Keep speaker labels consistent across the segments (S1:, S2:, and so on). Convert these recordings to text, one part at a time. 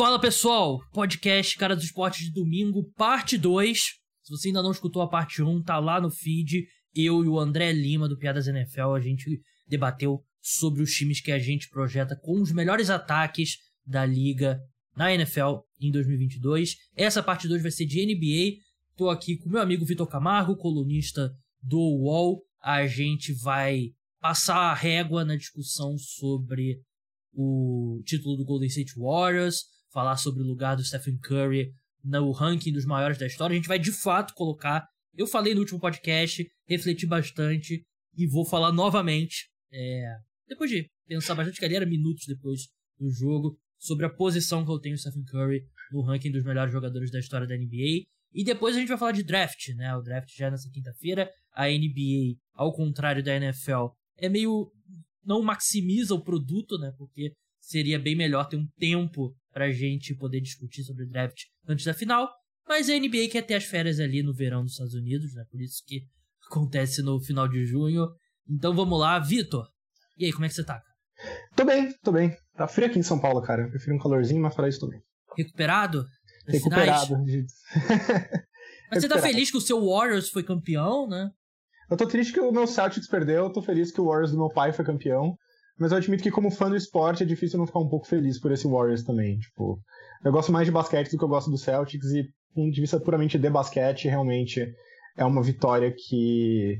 S1: Fala pessoal, podcast Cara dos Esportes de domingo, parte 2. Se você ainda não escutou a parte 1, tá lá no feed. Eu e o André Lima do Piadas NFL, a gente debateu sobre os times que a gente projeta com os melhores ataques da liga na NFL em 2022. Essa parte 2 vai ser de NBA. Tô aqui com meu amigo Vitor Camargo, colunista do UOL. A gente vai passar a régua na discussão sobre o título do Golden State Warriors, falar sobre o lugar do Stephen Curry no ranking dos maiores da história. A gente vai de fato colocar. Eu falei no último podcast, refleti bastante e vou falar novamente. É, depois de pensar bastante, que ali era minutos depois do jogo, sobre a posição que eu tenho o Stephen Curry no ranking dos melhores jogadores da história da NBA. E depois a gente vai falar de draft, né? O draft já é nessa quinta-feira. A NBA, ao contrário da NFL, é meio. não maximiza o produto, né? Porque seria bem melhor ter um tempo pra gente poder discutir sobre o draft antes da final. Mas a NBA quer ter as férias ali no verão dos Estados Unidos, né? Por isso que acontece no final de junho. Então vamos lá, Vitor. E aí, como é que você tá, cara?
S2: Tô bem, tô bem. Tá frio aqui em São Paulo, cara. Eu prefiro um calorzinho, mas fora isso, tô bem.
S1: Recuperado?
S2: Recuperado.
S1: mas você tá feliz que o seu Warriors foi campeão, né?
S2: Eu tô triste que o meu Celtics perdeu, eu tô feliz que o Warriors do meu pai foi campeão. Mas eu admito que, como fã do esporte, é difícil não ficar um pouco feliz por esse Warriors também. Tipo, eu gosto mais de basquete do que eu gosto do Celtics, e, ponto de vista puramente de basquete, realmente é uma vitória que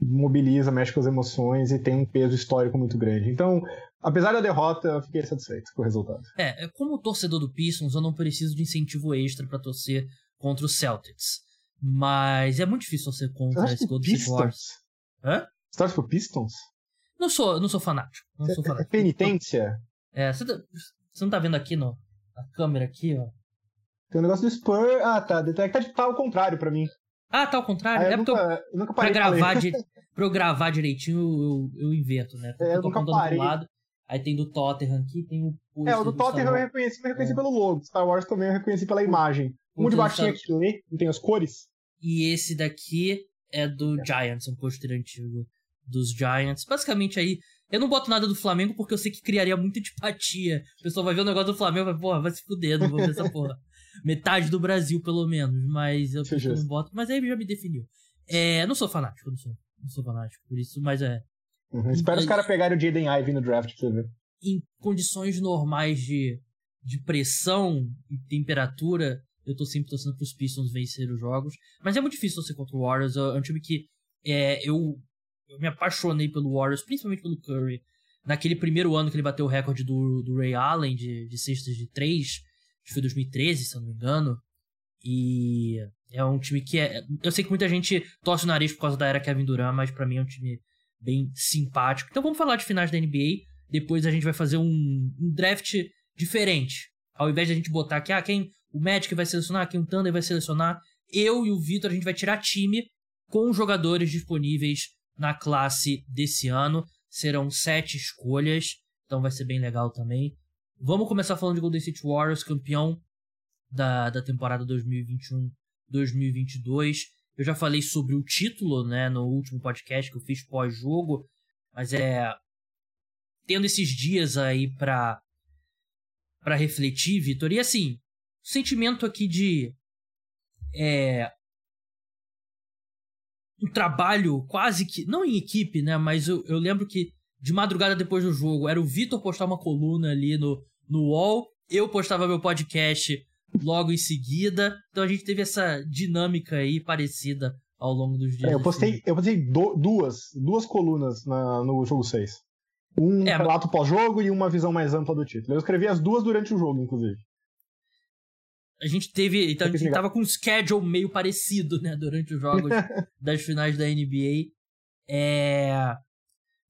S2: mobiliza, mexe com as emoções e tem um peso histórico muito grande. Então, apesar da derrota, eu fiquei satisfeito com o resultado.
S1: É, como torcedor do Pistons, eu não preciso de incentivo extra para torcer contra o Celtics. Mas é muito difícil torcer contra esse Golden State Warriors.
S2: Hã? Você torce pro Pistons?
S1: Não sou, não sou fanático. Não sou fanático.
S2: É penitência?
S1: É, você, tá, você não tá vendo aqui no, na câmera aqui, ó?
S2: Tem um negócio do Spur. Ah, tá. Tá, tá, tá ao contrário pra mim.
S1: Ah, tá ao contrário?
S2: Ah,
S1: é
S2: porque
S1: nunca,
S2: eu, eu nunca parei
S1: pra gravar, di, pra eu gravar direitinho, eu, eu invento, né?
S2: É, eu,
S1: eu tô
S2: nunca parei.
S1: lado. Aí tem do Tottenham aqui, tem o.
S2: É, o do Tottenham eu reconheci, mas reconheci é. pelo logo. Star Wars também eu reconheci pela imagem. Um de baixinho aqui, lê, não tem as cores.
S1: E esse daqui é do é. Giants, um pôster antigo dos Giants. Basicamente aí, eu não boto nada do Flamengo porque eu sei que criaria muita antipatia. O pessoal vai ver o negócio do Flamengo e vai, porra, vai se fuder, não vou ver essa porra. Metade do Brasil, pelo menos. Mas eu, não boto. Mas aí já me definiu. É, não sou fanático, não sou. Não sou fanático por isso, mas é.
S2: Uhum. Espero os caras pegarem o Jaden Ivey no draft pra você ver.
S1: Em condições normais de, de pressão e temperatura, eu tô sempre torcendo pros Pistons vencer os jogos. Mas é muito difícil torcer contra o Warriors. É um time que é, eu eu me apaixonei pelo Warriors, principalmente pelo Curry. Naquele primeiro ano que ele bateu o recorde do, do Ray Allen de, de cestas de três, que foi 2013, se eu não me engano. E é um time que é. Eu sei que muita gente torce o nariz por causa da era Kevin Durant, mas para mim é um time bem simpático. Então vamos falar de finais da NBA. Depois a gente vai fazer um, um draft diferente. Ao invés de a gente botar aqui, ah, quem o Magic vai selecionar, quem o Thunder vai selecionar, eu e o Vitor a gente vai tirar time com jogadores disponíveis na classe desse ano. Serão sete escolhas, então vai ser bem legal também. Vamos começar falando de Golden State Warriors, campeão da, da temporada 2021-2022. Eu já falei sobre o título, né, no último podcast que eu fiz pós-jogo, mas é tendo esses dias aí para para refletir, Vitor. E assim, sentimento aqui de é, um trabalho quase que. Não em equipe, né? Mas eu, eu lembro que de madrugada depois do jogo era o Vitor postar uma coluna ali no, no UOL, eu postava meu podcast logo em seguida. Então a gente teve essa dinâmica aí parecida ao longo dos dias.
S2: É, eu postei, eu postei do, duas, duas colunas na, no jogo 6. Um é, relato pós-jogo e uma visão mais ampla do título. Eu escrevi as duas durante o jogo, inclusive
S1: a gente teve. Então a gente tava com um schedule meio parecido, né? Durante os jogos das finais da NBA. É.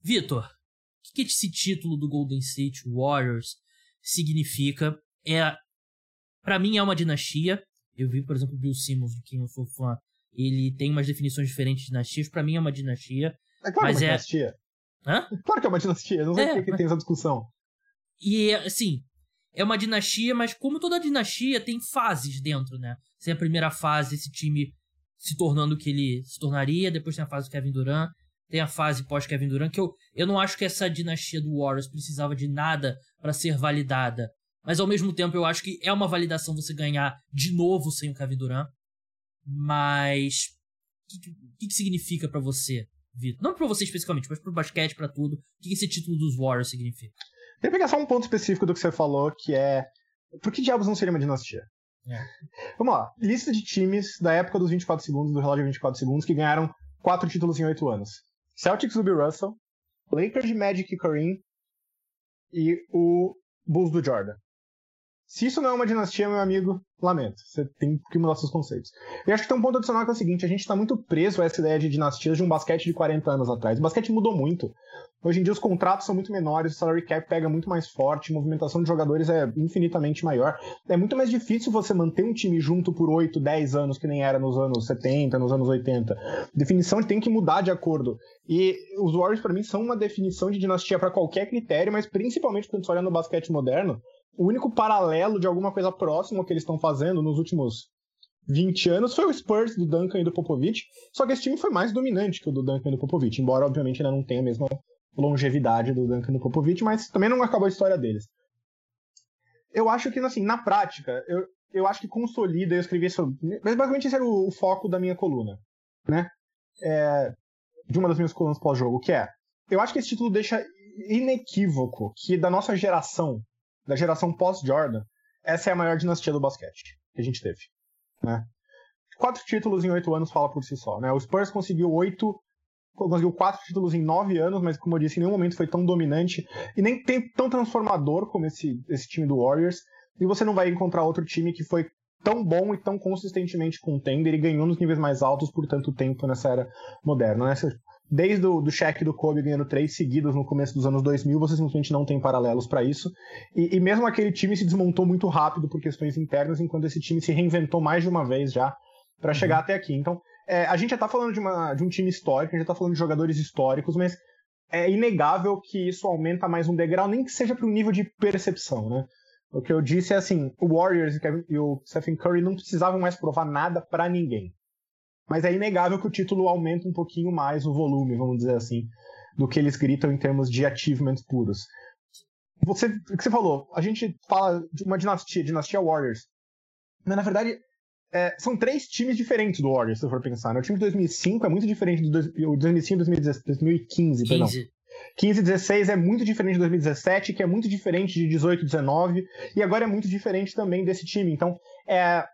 S1: Vitor, o que esse título do Golden State Warriors significa? É. para mim é uma dinastia. Eu vi, por exemplo, o Bill Simmons, de quem eu sou fã. Ele tem umas definições diferentes de dinastias. para mim é uma dinastia.
S2: É claro mas que é uma é... dinastia.
S1: Hã?
S2: Claro que é uma dinastia. Não sei é, por que mas... tem essa discussão.
S1: E, assim, é uma dinastia, mas como toda dinastia tem fases dentro, né? Tem a primeira fase, esse time se tornando o que ele se tornaria, depois tem a fase do Kevin Durant, tem a fase pós-Kevin Durant, que eu, eu não acho que essa dinastia do Warriors precisava de nada para ser validada. Mas ao mesmo tempo eu acho que é uma validação você ganhar de novo sem o Kevin Durant. Mas o que, que, significa para você, Vitor? Não para você especificamente, mas pro basquete, para tudo. O que, que esse título dos Warriors significa?
S2: Queria pegar só um ponto específico do que você falou, que é por que diabos não seria uma dinastia? É. Vamos lá. Lista de times da época dos 24 segundos, do relógio de 24 segundos, que ganharam quatro títulos em oito anos. Celtics do Bill Russell, Lakers de Magic e Kareem e o Bulls do Jordan. Se isso não é uma dinastia, meu amigo, lamento. Você tem que mudar seus conceitos. E acho que tem um ponto adicional que é o seguinte: a gente está muito preso a essa ideia de dinastias de um basquete de 40 anos atrás. O basquete mudou muito. Hoje em dia os contratos são muito menores, o salary cap pega muito mais forte, a movimentação de jogadores é infinitamente maior. É muito mais difícil você manter um time junto por 8, 10 anos, que nem era nos anos 70, nos anos 80. A definição tem que mudar de acordo. E os Warriors, para mim, são uma definição de dinastia para qualquer critério, mas principalmente quando você olha no basquete moderno, o único paralelo de alguma coisa próxima que eles estão fazendo nos últimos 20 anos foi o Spurs do Duncan e do Popovich, só que esse time foi mais dominante que o do Duncan e do Popovich, embora obviamente ainda não tenha a mesma longevidade do Duncan e do Popovich, mas também não acabou a história deles. Eu acho que, assim, na prática, eu, eu acho que consolida, eu escrevi isso, mas basicamente esse era o, o foco da minha coluna, né? É, de uma das minhas colunas pós-jogo, que é, eu acho que esse título deixa inequívoco que da nossa geração, da geração pós-Jordan, essa é a maior dinastia do basquete que a gente teve. Né? Quatro títulos em oito anos fala por si só. Né? O Spurs conseguiu oito, conseguiu quatro títulos em nove anos, mas como eu disse, em nenhum momento foi tão dominante e nem tão transformador como esse, esse time do Warriors. E você não vai encontrar outro time que foi tão bom e tão consistentemente contender e ganhou nos níveis mais altos por tanto tempo nessa era moderna. Né? Desde o do Shaq do Kobe ganhando três seguidos no começo dos anos 2000, você simplesmente não tem paralelos para isso. E, e, mesmo aquele time se desmontou muito rápido por questões internas, enquanto esse time se reinventou mais de uma vez já para uhum. chegar até aqui. Então, é, a gente já tá falando de, uma, de um time histórico, a gente já tá falando de jogadores históricos, mas é inegável que isso aumenta mais um degrau, nem que seja para um nível de percepção, né? O que eu disse é assim, o Warriors e o Stephen Curry não precisavam mais provar nada para ninguém. Mas é inegável que o título aumenta um pouquinho mais o volume, vamos dizer assim, do que eles gritam em termos de achievements puros. Você, o que você falou, a gente fala de uma dinastia, dinastia Warriors. Mas na verdade, é, são três times diferentes do Warriors, se for pensar. Né? O time de 2005 é muito diferente do 2005 e 2015, 15. perdão. 15 16 é muito diferente de 2017, que é muito diferente de 18 19, e agora é muito diferente também desse time. Então, é,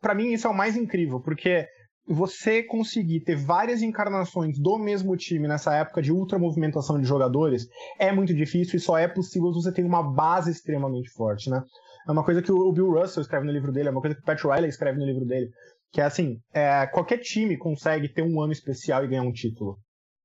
S2: para mim isso é o mais incrível, porque você conseguir ter várias encarnações do mesmo time nessa época de ultra movimentação de jogadores é muito difícil e só é possível se você tem uma base extremamente forte, né? É uma coisa que o Bill Russell escreve no livro dele, é uma coisa que o Pat Riley escreve no livro dele, que é assim, é, qualquer time consegue ter um ano especial e ganhar um título.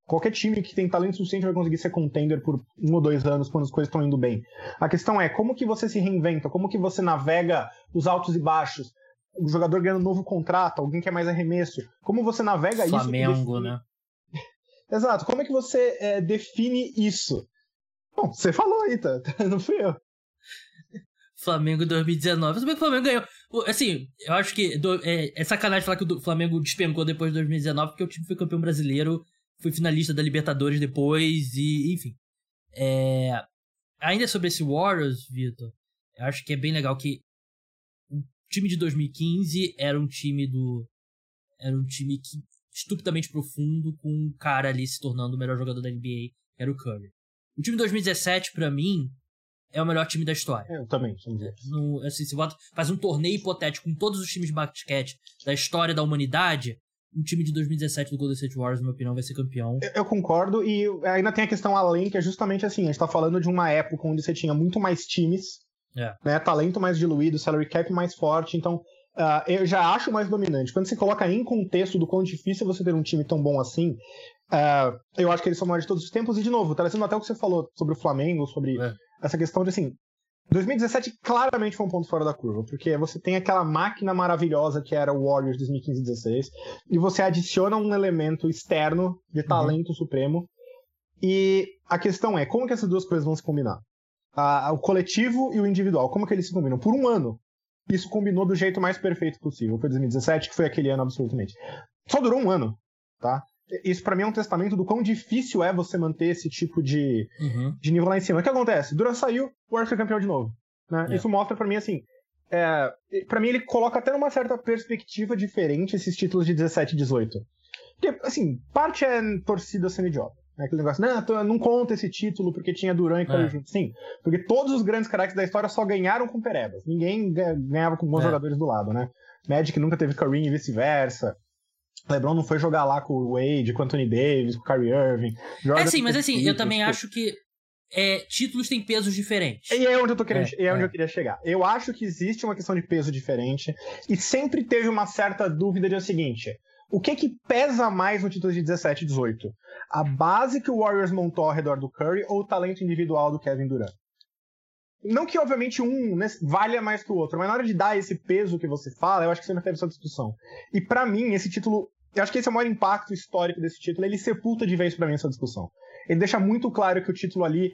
S2: Qualquer time que tem talento suficiente vai conseguir ser contender por um ou dois anos quando as coisas estão indo bem. A questão é como que você se reinventa, como que você navega os altos e baixos, o jogador ganhando um novo contrato, alguém quer mais arremesso. Como você navega
S1: Flamengo,
S2: isso?
S1: Flamengo, né?
S2: Exato. Como é que você é, define isso? Bom, você falou aí, tá? Não fui eu.
S1: Flamengo 2019. Tudo bem que o Flamengo ganhou. Assim, eu acho que do, é, é, sacanagem falar que o Flamengo despencou depois de 2019, porque o time foi campeão brasileiro, foi finalista da Libertadores depois, e enfim. É, ainda sobre esse Warriors, Vitor, eu acho que é bem legal que time de 2015 era um time do. Era um time que, estupidamente profundo, com um cara ali se tornando o melhor jogador da NBA, que era o Curry. O time de 2017, para mim, é o melhor time da história.
S2: Eu também,
S1: no, assim, se bota, faz um torneio hipotético com todos os times de basquete da história da humanidade, um time de 2017 do Golden State Warriors, na minha opinião, vai ser campeão.
S2: Eu, eu, concordo, e ainda tem a questão além, que é justamente assim, a gente tá falando de uma época onde você tinha muito mais times
S1: é.
S2: Né? Talento mais diluído, salary cap mais forte, então uh, eu já acho mais dominante. Quando você coloca em contexto do quão difícil você ter um time tão bom assim, uh, eu acho que eles são maiores de todos os tempos. E de novo, trazendo até o que você falou sobre o Flamengo, sobre é. essa questão de assim. 2017 claramente foi um ponto fora da curva, porque você tem aquela máquina maravilhosa que era o Warriors 2015-16, e você adiciona um elemento externo de uhum. talento uhum. supremo. E a questão é, como que essas duas coisas vão se combinar? A, o coletivo e o individual. Como que eles se combinam? Por um ano. Isso combinou do jeito mais perfeito possível. Foi 2017, que foi aquele ano absolutamente. Só durou um ano, tá? Isso para mim é um testamento do quão difícil é você manter esse tipo de, uhum. de nível lá em cima. O que acontece? Dura saiu, o Warriors foi campeão de novo. Né? É. Isso mostra para mim assim. É, para mim, ele coloca até numa certa perspectiva diferente esses títulos de 17 e 18. Porque, assim, parte é torcida sendo idiota. Né? Aquele negócio, não, não conta esse título porque tinha Duran e Curry é. juntos. Sim, porque todos os grandes craques da história só ganharam com perebas. Ninguém ganhava com bons é. jogadores do lado, né? Magic nunca teve Curry e vice-versa. LeBron não foi jogar lá com o Wade, com o Anthony Davis, com o Kyrie Irving.
S1: Jordan é sim, mas assim, eu também tipo... acho que é, títulos têm pesos diferentes.
S2: E é onde eu tô querendo, é, é onde é. eu queria chegar. Eu acho que existe uma questão de peso diferente e sempre teve uma certa dúvida de o seguinte: o que que pesa mais no título de 17 e 18? A base que o Warriors montou ao redor do Curry ou o talento individual do Kevin Durant? Não que, obviamente, um né, valha mais que o outro, mas na hora de dar esse peso que você fala, eu acho que você não teve essa discussão. E para mim, esse título. Eu acho que esse é o maior impacto histórico desse título. Ele sepulta de vez para mim essa discussão. Ele deixa muito claro que o título ali.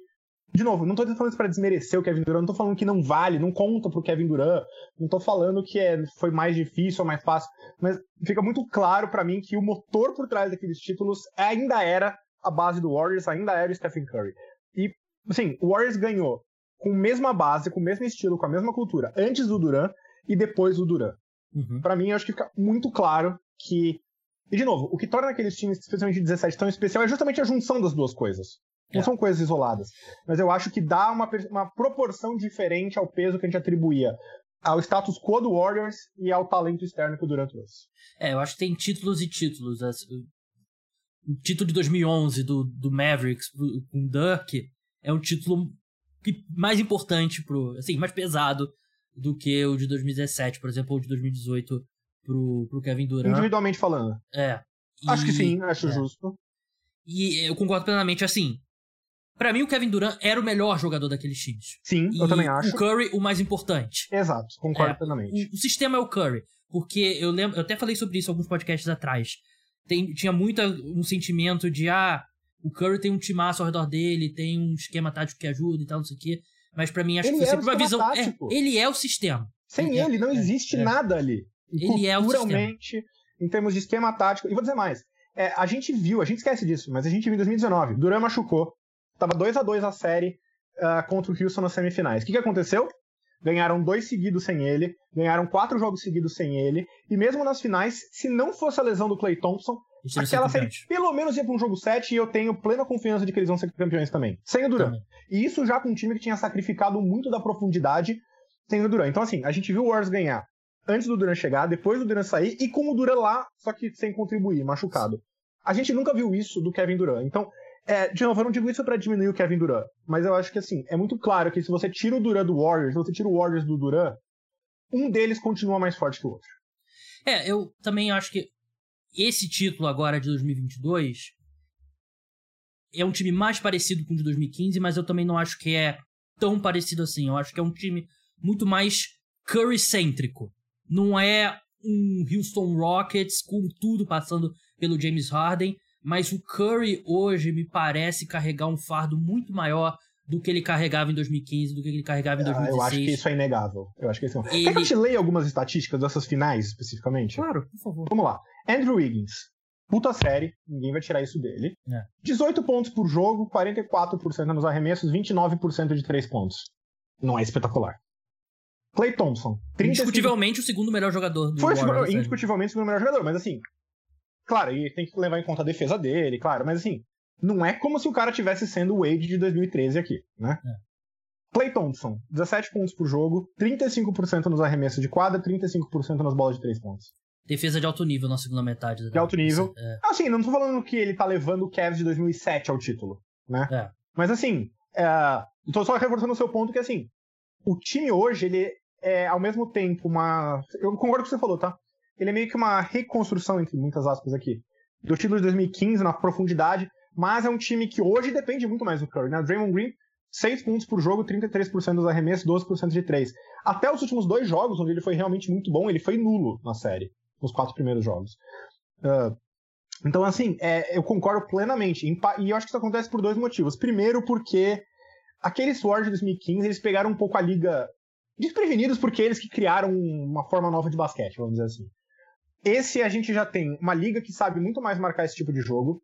S2: De novo, não tô falando isso pra desmerecer o Kevin Durant, não tô falando que não vale, não conta pro Kevin Durant, não tô falando que é, foi mais difícil ou mais fácil, mas fica muito claro para mim que o motor por trás daqueles títulos ainda era a base do Warriors, ainda era o Stephen Curry. E, assim, o Warriors ganhou com a mesma base, com o mesmo estilo, com a mesma cultura, antes do Duran e depois do Duran. Uhum. Para mim, acho que fica muito claro que. E, de novo, o que torna aqueles times, especialmente de 17, tão especial é justamente a junção das duas coisas. Não é. são coisas isoladas. Mas eu acho que dá uma, uma proporção diferente ao peso que a gente atribuía ao status quo do Warriors e ao talento externo que o Durant trouxe.
S1: É, eu acho que tem títulos e títulos. O título de 2011 do, do Mavericks com Dirk é um título mais importante pro, assim, mais pesado do que o de 2017, por exemplo, ou de 2018 pro, pro Kevin Durant.
S2: Individualmente falando.
S1: É.
S2: E, acho que sim, acho é. justo.
S1: E eu concordo plenamente, assim, para mim o Kevin Durant era o melhor jogador daqueles times.
S2: Sim, e eu também acho.
S1: o Curry o mais importante.
S2: Exato, concordo é, plenamente.
S1: O, o, sistema é o Curry, porque eu lembro, eu até falei sobre isso alguns podcasts atrás. Tem, tinha muito um sentimento de, ah, o Curry tem um timaço ao redor dele, tem um esquema tático que ajuda e tal, não sei o quê. Mas para mim, acho ele que foi sempre uma visão. É, ele é o sistema.
S2: Sem ele, não é, existe é, nada ali.
S1: Ele é o sistema.
S2: em termos de esquema tático. E vou dizer mais. É, a gente viu, a gente esquece disso, mas a gente viu em 2019. Duran machucou. Tava 2 a 2 a série uh, contra o Houston nas semifinais. O que, que aconteceu? Ganharam dois seguidos sem ele, ganharam quatro jogos seguidos sem ele, e mesmo nas finais, se não fosse a lesão do Clay Thompson, Aquela série pelo menos ia pra um jogo 7 e eu tenho plena confiança de que eles vão ser campeões também. Sem o Duran. E isso já com um time que tinha sacrificado muito da profundidade sem o Duran. Então, assim, a gente viu o Warriors ganhar antes do Duran chegar, depois do Duran sair e com o Duran lá, só que sem contribuir, machucado. A gente nunca viu isso do Kevin Durant. Então, é, de novo, eu não digo isso para diminuir o Kevin Durant, mas eu acho que assim, é muito claro que se você tira o Durant do Warriors, se você tira o Warriors do Durant, um deles continua mais forte que o outro.
S1: É, eu também acho que esse título agora de 2022 é um time mais parecido com o de 2015, mas eu também não acho que é tão parecido assim. Eu acho que é um time muito mais Curry-cêntrico. Não é um Houston Rockets com tudo passando pelo James Harden, mas o Curry hoje me parece carregar um fardo muito maior do que ele carregava em 2015, do que ele carregava em 2016. Ah,
S2: eu acho que isso é inegável. Eu acho que isso é... Ele... Quer que eu te leia algumas estatísticas dessas finais, especificamente?
S1: Claro, por favor.
S2: Vamos lá. Andrew Wiggins. Puta série, ninguém vai tirar isso dele. É. 18 pontos por jogo, 44% nos arremessos, 29% de 3 pontos. Não é espetacular. Clay Thompson.
S1: 35... Indiscutivelmente o segundo melhor jogador do
S2: Foi Warriors, indiscutivelmente o segundo melhor jogador, mas assim... Claro, e tem que levar em conta a defesa dele, claro, mas assim... Não é como se o cara tivesse sendo o Wade de 2013 aqui, né? É. Clay Thompson, 17 pontos por jogo, 35% nos arremessos de quadra, 35% nas bolas de 3 pontos.
S1: Defesa de alto nível na segunda metade.
S2: De alto nível. É. Assim, não tô falando que ele tá levando o Cavs de 2007 ao título, né? É. Mas assim, é... tô só reforçando o seu ponto que assim, o time hoje, ele é ao mesmo tempo uma... Eu concordo com o que você falou, tá? Ele é meio que uma reconstrução, entre muitas aspas aqui, do título de 2015 na profundidade, mas é um time que hoje depende muito mais do Curry, né? Draymond Green 6 pontos por jogo, 33% dos arremessos, 12% de 3. Até os últimos dois jogos, onde ele foi realmente muito bom, ele foi nulo na série, nos quatro primeiros jogos. Uh, então, assim, é, eu concordo plenamente. E eu acho que isso acontece por dois motivos. Primeiro, porque aqueles Warriors de 2015, eles pegaram um pouco a liga desprevenidos, porque eles que criaram uma forma nova de basquete, vamos dizer assim. Esse a gente já tem uma liga que sabe muito mais marcar esse tipo de jogo.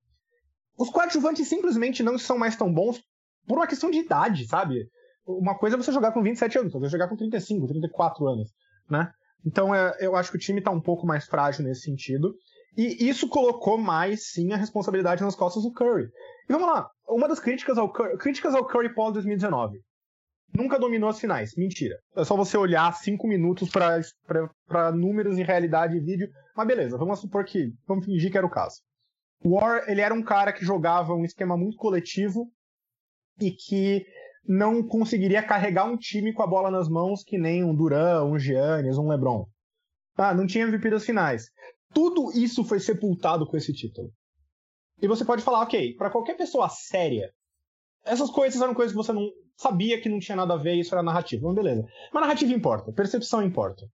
S2: Os coadjuvantes simplesmente não são mais tão bons por uma questão de idade, sabe? uma coisa é você jogar com 27 anos, outra é jogar com 35, 34 anos, né? Então é, eu acho que o time está um pouco mais frágil nesse sentido. E isso colocou mais, sim, a responsabilidade nas costas do Curry. E vamos lá, uma das críticas ao Curry, críticas ao Curry pós 2019. Nunca dominou as finais. Mentira. É só você olhar cinco minutos para números e realidade e vídeo. Mas beleza, vamos supor que. Vamos fingir que era o caso. O War, ele era um cara que jogava um esquema muito coletivo e que não conseguiria carregar um time com a bola nas mãos que nem um Duran, um Giannis, um LeBron. Ah, não tinha MVP das finais. Tudo isso foi sepultado com esse título. E você pode falar, ok, para qualquer pessoa séria, essas coisas eram coisas que você não sabia que não tinha nada a ver, isso era narrativa. Mas beleza. Mas narrativa importa, percepção importa.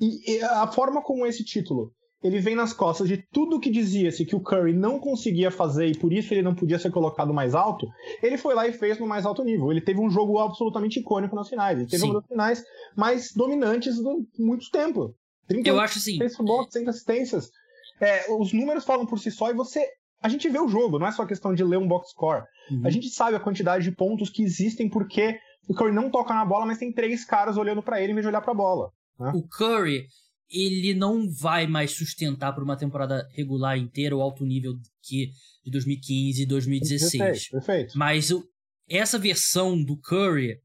S2: E, e a forma como esse título ele vem nas costas de tudo que dizia-se que o Curry não conseguia fazer e por isso ele não podia ser colocado mais alto, ele foi lá e fez no mais alto nível. Ele teve um jogo absolutamente icônico nas finais. Ele teve Sim. uma das finais mais dominantes de muito tempo.
S1: 30 Eu acho assim.
S2: 100 assistências. É, os números falam por si só e você. A gente vê o jogo, não é só questão de ler um box score. Uhum. A gente sabe a quantidade de pontos que existem porque o Curry não toca na bola, mas tem três caras olhando para ele em vez de olhar pra bola. Né?
S1: O Curry, ele não vai mais sustentar por uma temporada regular inteira o alto nível que de 2015 e 2016.
S2: Perfeito, perfeito.
S1: Mas o, essa versão do Curry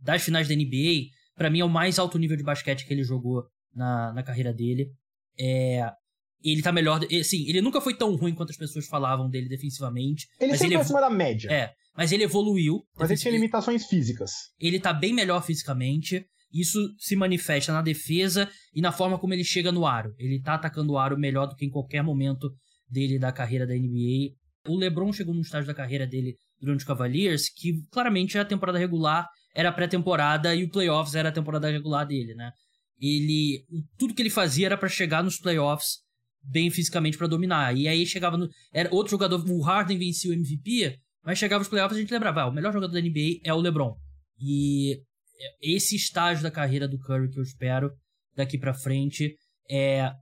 S1: das finais da NBA, para mim é o mais alto nível de basquete que ele jogou na, na carreira dele. É, ele tá melhor. Sim, ele nunca foi tão ruim quanto as pessoas falavam dele defensivamente.
S2: Ele sempre
S1: ele
S2: acima da média.
S1: É, mas ele evoluiu.
S2: Mas ele tinha limitações físicas.
S1: Ele tá bem melhor fisicamente. Isso se manifesta na defesa e na forma como ele chega no aro. Ele tá atacando o aro melhor do que em qualquer momento dele da carreira da NBA. O LeBron chegou num estágio da carreira dele durante o Cavaliers que claramente a temporada regular era pré-temporada e o playoffs era a temporada regular dele, né? Ele tudo que ele fazia era para chegar nos playoffs bem fisicamente para dominar. E aí chegava no era outro jogador, o Harden vencia o MVP, mas chegava os playoffs a gente lembrava, ah, o melhor jogador da NBA é o LeBron. E esse estágio da carreira do Curry que eu espero daqui para frente é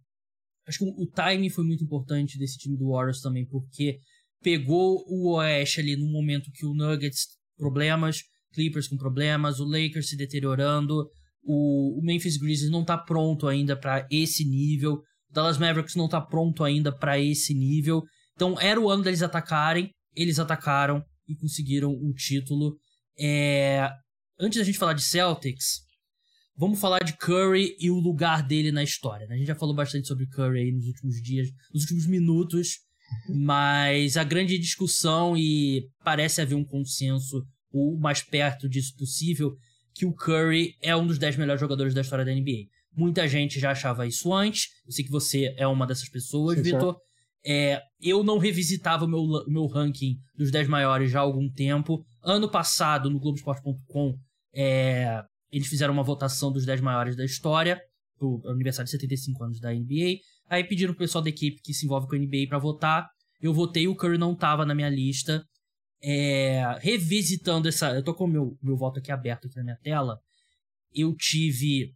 S1: acho que o timing foi muito importante desse time do Warriors também porque pegou o Oeste ali num momento que o Nuggets problemas, Clippers com problemas, o Lakers se deteriorando, o, Memphis Grizzlies não tá pronto ainda para esse nível, o Dallas Mavericks não tá pronto ainda para esse nível. Então era o ano deles atacarem, eles atacaram e conseguiram o título. É, antes da gente falar de Celtics, vamos falar de Curry e o lugar dele na história. Né? A gente já falou bastante sobre Curry aí nos últimos dias, nos últimos minutos, mas a grande discussão, e parece haver um consenso o mais perto disso possível, que o Curry é um dos 10 melhores jogadores da história da NBA. Muita gente já achava isso antes, eu sei que você é uma dessas pessoas, Vitor. É, eu não revisitava o meu, meu ranking dos 10 maiores já há algum tempo. Ano passado, no Globoesporte.com, é, eles fizeram uma votação dos 10 maiores da história, pro aniversário de 75 anos da NBA. Aí pediram pro pessoal da equipe que se envolve com a NBA para votar. Eu votei, o Curry não tava na minha lista. É, revisitando essa. Eu tô com o meu, meu voto aqui aberto aqui na minha tela. Eu tive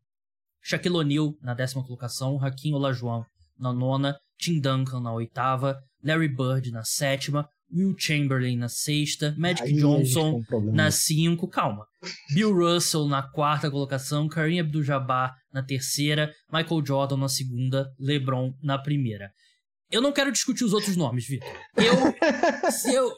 S1: Shaquille O'Neal na décima colocação, Hakim Olajuwon na nona, Tim Duncan na oitava, Larry Bird na sétima, Will Chamberlain na sexta, Magic Aí Johnson um na cinco, calma. Bill Russell na quarta colocação, Kareem Abdul-Jabbar na terceira, Michael Jordan na segunda, LeBron na primeira. Eu não quero discutir os outros nomes, Vitor. Eu, se eu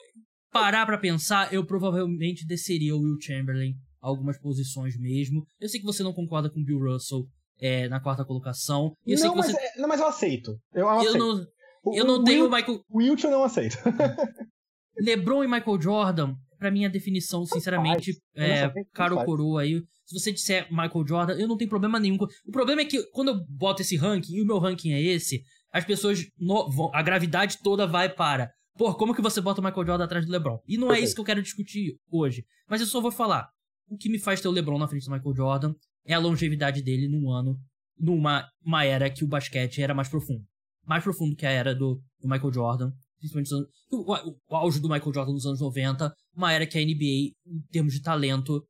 S1: parar para pensar, eu provavelmente desceria o Will Chamberlain algumas posições mesmo. Eu sei que você não concorda com Bill Russell é, na quarta colocação. Eu
S2: não,
S1: mas,
S2: você... é, não, mas eu aceito. Eu, eu aceito.
S1: não, eu não tenho o Michael.
S2: Wilt eu não aceito.
S1: LeBron e Michael Jordan, para mim a definição, sinceramente, é caro coroa aí. Se você disser Michael Jordan, eu não tenho problema nenhum. O problema é que quando eu boto esse ranking, e o meu ranking é esse, as pessoas. No, a gravidade toda vai para. Pô, como que você bota o Michael Jordan atrás do LeBron? E não é isso que eu quero discutir hoje. Mas eu só vou falar. O que me faz ter o LeBron na frente do Michael Jordan é a longevidade dele num ano, numa uma era que o basquete era mais profundo mais profundo que a era do, do Michael Jordan. Principalmente o, o, auge do Michael Jordan nos anos 90. Uma era que a NBA, em termos de talento,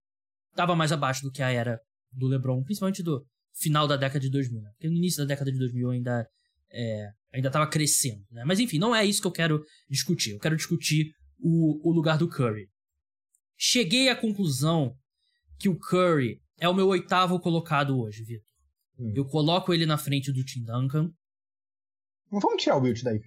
S1: estava mais abaixo do que a era do LeBron. Principalmente do final da década de 2000. Né? Porque no início da década de 2000 ainda é, ainda estava crescendo. Né? Mas enfim, não é isso que eu quero discutir. Eu quero discutir o, o lugar do Curry. Cheguei à conclusão que o Curry é o meu oitavo colocado hoje, Vitor. Hum. Eu coloco ele na frente do Tim Duncan.
S2: Vamos tirar o Wilt daí,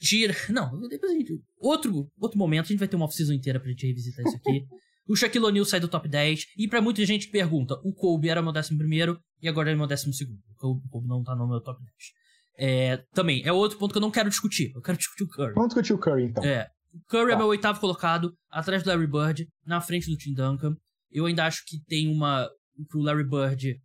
S1: Tira. Não, depois a gente. Outro, outro momento, a gente vai ter uma off-season inteira pra gente revisitar isso aqui. o Shaquille O'Neal sai do top 10. E pra muita gente que pergunta, o Kobe era meu décimo primeiro e agora é meu décimo segundo. O Kobe não tá no meu top 10. É, também, é outro ponto que eu não quero discutir. Eu quero discutir o Curry.
S2: Vamos discutir o Curry, então.
S1: É. O Curry é tá. é meu oitavo colocado, atrás do Larry Bird, na frente do Tim Duncan. Eu ainda acho que tem uma. Pro Larry Bird,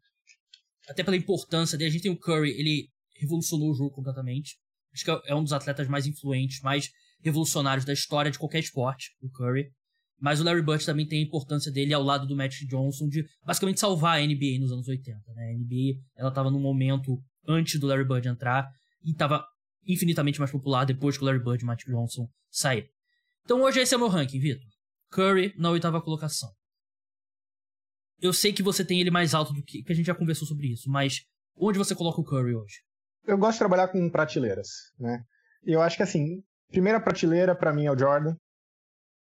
S1: até pela importância dele, a gente tem o Curry, ele revolucionou o jogo completamente. Acho que é um dos atletas mais influentes, mais revolucionários da história de qualquer esporte, o Curry. Mas o Larry Bird também tem a importância dele ao lado do Magic Johnson de basicamente salvar a NBA nos anos 80, né? A NBA, ela tava num momento antes do Larry Bird entrar e tava infinitamente mais popular depois que o Larry Bird e o Magic Johnson saíram. Então hoje esse é o meu ranking, Vitor. Curry na oitava colocação. Eu sei que você tem ele mais alto do que, que a gente já conversou sobre isso, mas onde você coloca o Curry hoje?
S2: Eu gosto de trabalhar com prateleiras, né? Eu acho que assim, primeira prateleira para mim é o Jordan.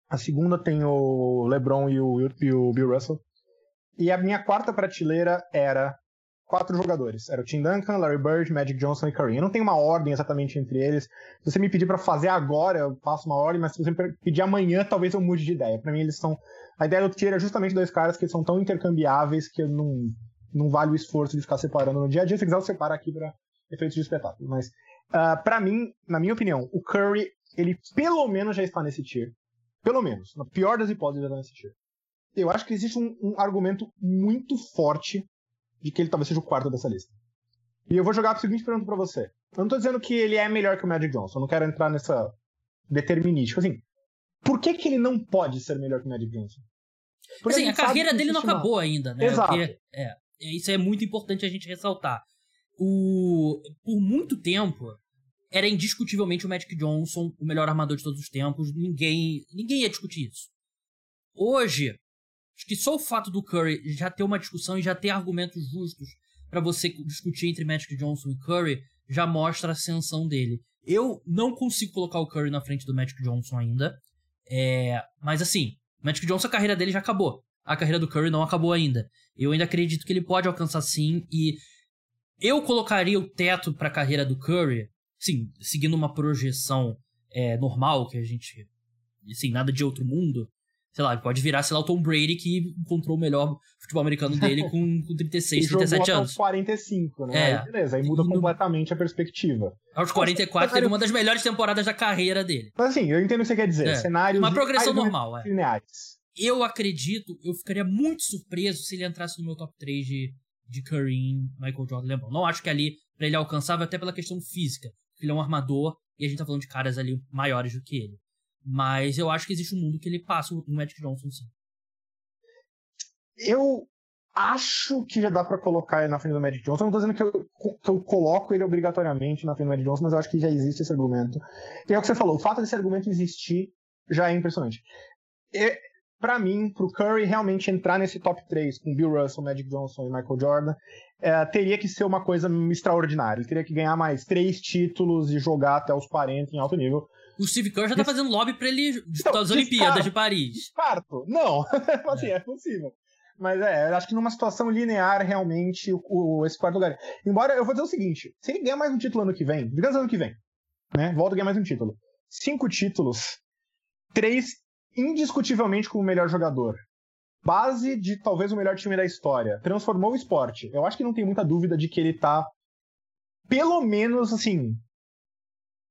S2: A segunda tem o LeBron e o, e o Bill Russell. E a minha quarta prateleira era quatro jogadores. Era o Tim Duncan, Larry Bird, Magic Johnson e Curry. Eu não tenho uma ordem exatamente entre eles. Se você me pedir para fazer agora, eu faço uma ordem, mas se você me pedir amanhã, talvez eu mude de ideia. Para mim, eles são. A ideia do tier é justamente dois caras que são tão intercambiáveis que não, não vale o esforço de ficar separando no dia a dia. Se quiser, eu separo aqui para efeitos de espetáculo. Mas, uh, ah, para mim, na minha opinião, o Curry, ele pelo menos já está nesse tier. Pelo menos. Na pior das hipóteses, já está nesse tier. Eu acho que existe um, um argumento muito forte de que ele talvez seja o quarto dessa lista. E eu vou jogar a seguinte pergunta para você. Eu não tô dizendo que ele é melhor que o Magic Johnson, eu não quero entrar nessa determinística. Assim, por que, que ele não pode ser melhor que o Magic Johnson?
S1: Porque assim, a, a carreira dele não acabou ainda, né?
S2: Exato.
S1: Porque, é, isso é muito importante a gente ressaltar. O, por muito tempo, era indiscutivelmente o Magic Johnson o melhor armador de todos os tempos. Ninguém, ninguém ia discutir isso. Hoje, Acho que só o fato do Curry já ter uma discussão e já ter argumentos justos para você discutir entre Magic Johnson e Curry já mostra a ascensão dele. Eu não consigo colocar o Curry na frente do Magic Johnson ainda. É, mas assim, Magic Johnson, a carreira dele já acabou. A carreira do Curry não acabou ainda. Eu ainda acredito que ele pode alcançar sim. E eu colocaria o teto para a carreira do Curry, sim, seguindo uma projeção é, normal, que a gente. Assim, nada de outro mundo sei lá, pode virar, sei lá, o Tom Brady que encontrou o melhor futebol americano dele com, com 36, 37 anos. Aos
S2: 45, né? É. Aí, beleza, aí muda completamente a perspectiva.
S1: Aos 44 Mas, teve uma das melhores temporadas da carreira dele.
S2: Mas assim, eu entendo o que você quer dizer. É. Cenários
S1: uma progressão normal, é. Lineares. Eu acredito, eu ficaria muito surpreso se ele entrasse no meu top 3 de, de Curry, Michael Jordan, LeBron. Não acho que ali, pra ele alcançável, até pela questão física. Ele é um armador e a gente tá falando de caras ali maiores do que ele. Mas eu acho que existe um mundo que ele passa o Magic Johnson, sim.
S2: Eu acho que já dá para colocar ele na frente do Magic Johnson. Não tô dizendo que eu, que eu, coloco ele obrigatoriamente na frente do Magic Johnson, mas eu acho que já existe esse argumento. E é o que você falou, o fato desse argumento existir já é impressionante. E, para mim, pro Curry realmente entrar nesse top 3 com Bill Russell, Magic Johnson e Michael Jordan, é, teria que ser uma coisa extraordinária. Ele teria que ganhar mais três títulos e jogar até os 40 em alto nível.
S1: O Steve Kerr já tá fazendo lobby pra ele disputar então, as Olimpíadas de Paris.
S2: Descarto. Não, assim, é. é possível. Mas é, eu acho que numa situação linear, realmente, o, o, esse quarto lugar. Embora eu vou dizer o seguinte: se ele ganhar mais um título ano que vem, digamos ano que vem, né? Volta a ganhar mais um título. Cinco títulos, três indiscutivelmente como o melhor jogador. Base de talvez o melhor time da história. Transformou o esporte. Eu acho que não tem muita dúvida de que ele tá, pelo menos, assim,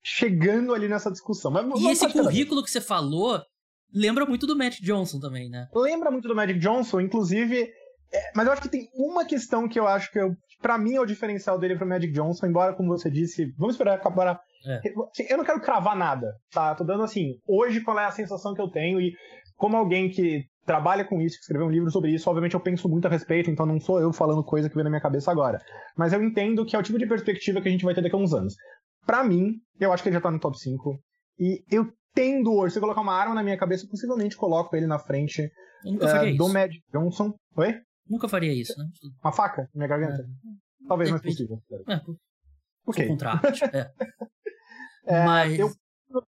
S2: chegando ali nessa discussão. Mas
S1: e esse currículo que você falou lembra muito do Matt Johnson também, né?
S2: Lembra muito do Magic Johnson, inclusive. É, mas eu acho que tem uma questão que eu acho que, para mim, é o diferencial dele pro Magic Johnson, embora, como você disse, vamos esperar acabar. É. Assim, eu não quero cravar nada, tá? Tô dando assim, hoje qual é a sensação que eu tenho e como alguém que trabalha com isso, que escreveu um livro sobre isso, obviamente eu penso muito a respeito, então não sou eu falando coisa que vem na minha cabeça agora. Mas eu entendo que é o tipo de perspectiva que a gente vai ter daqui a uns anos. Para mim, eu acho que ele já tá no top 5. E eu tendo hoje, se eu colocar uma arma na minha cabeça, possivelmente coloco ele na frente uh, do Mad Johnson. Oi?
S1: Nunca faria isso, né?
S2: Uma faca na minha garganta? É. Talvez mais possível.
S1: É, por... Ok. Contrato, é.
S2: é. Mas... Eu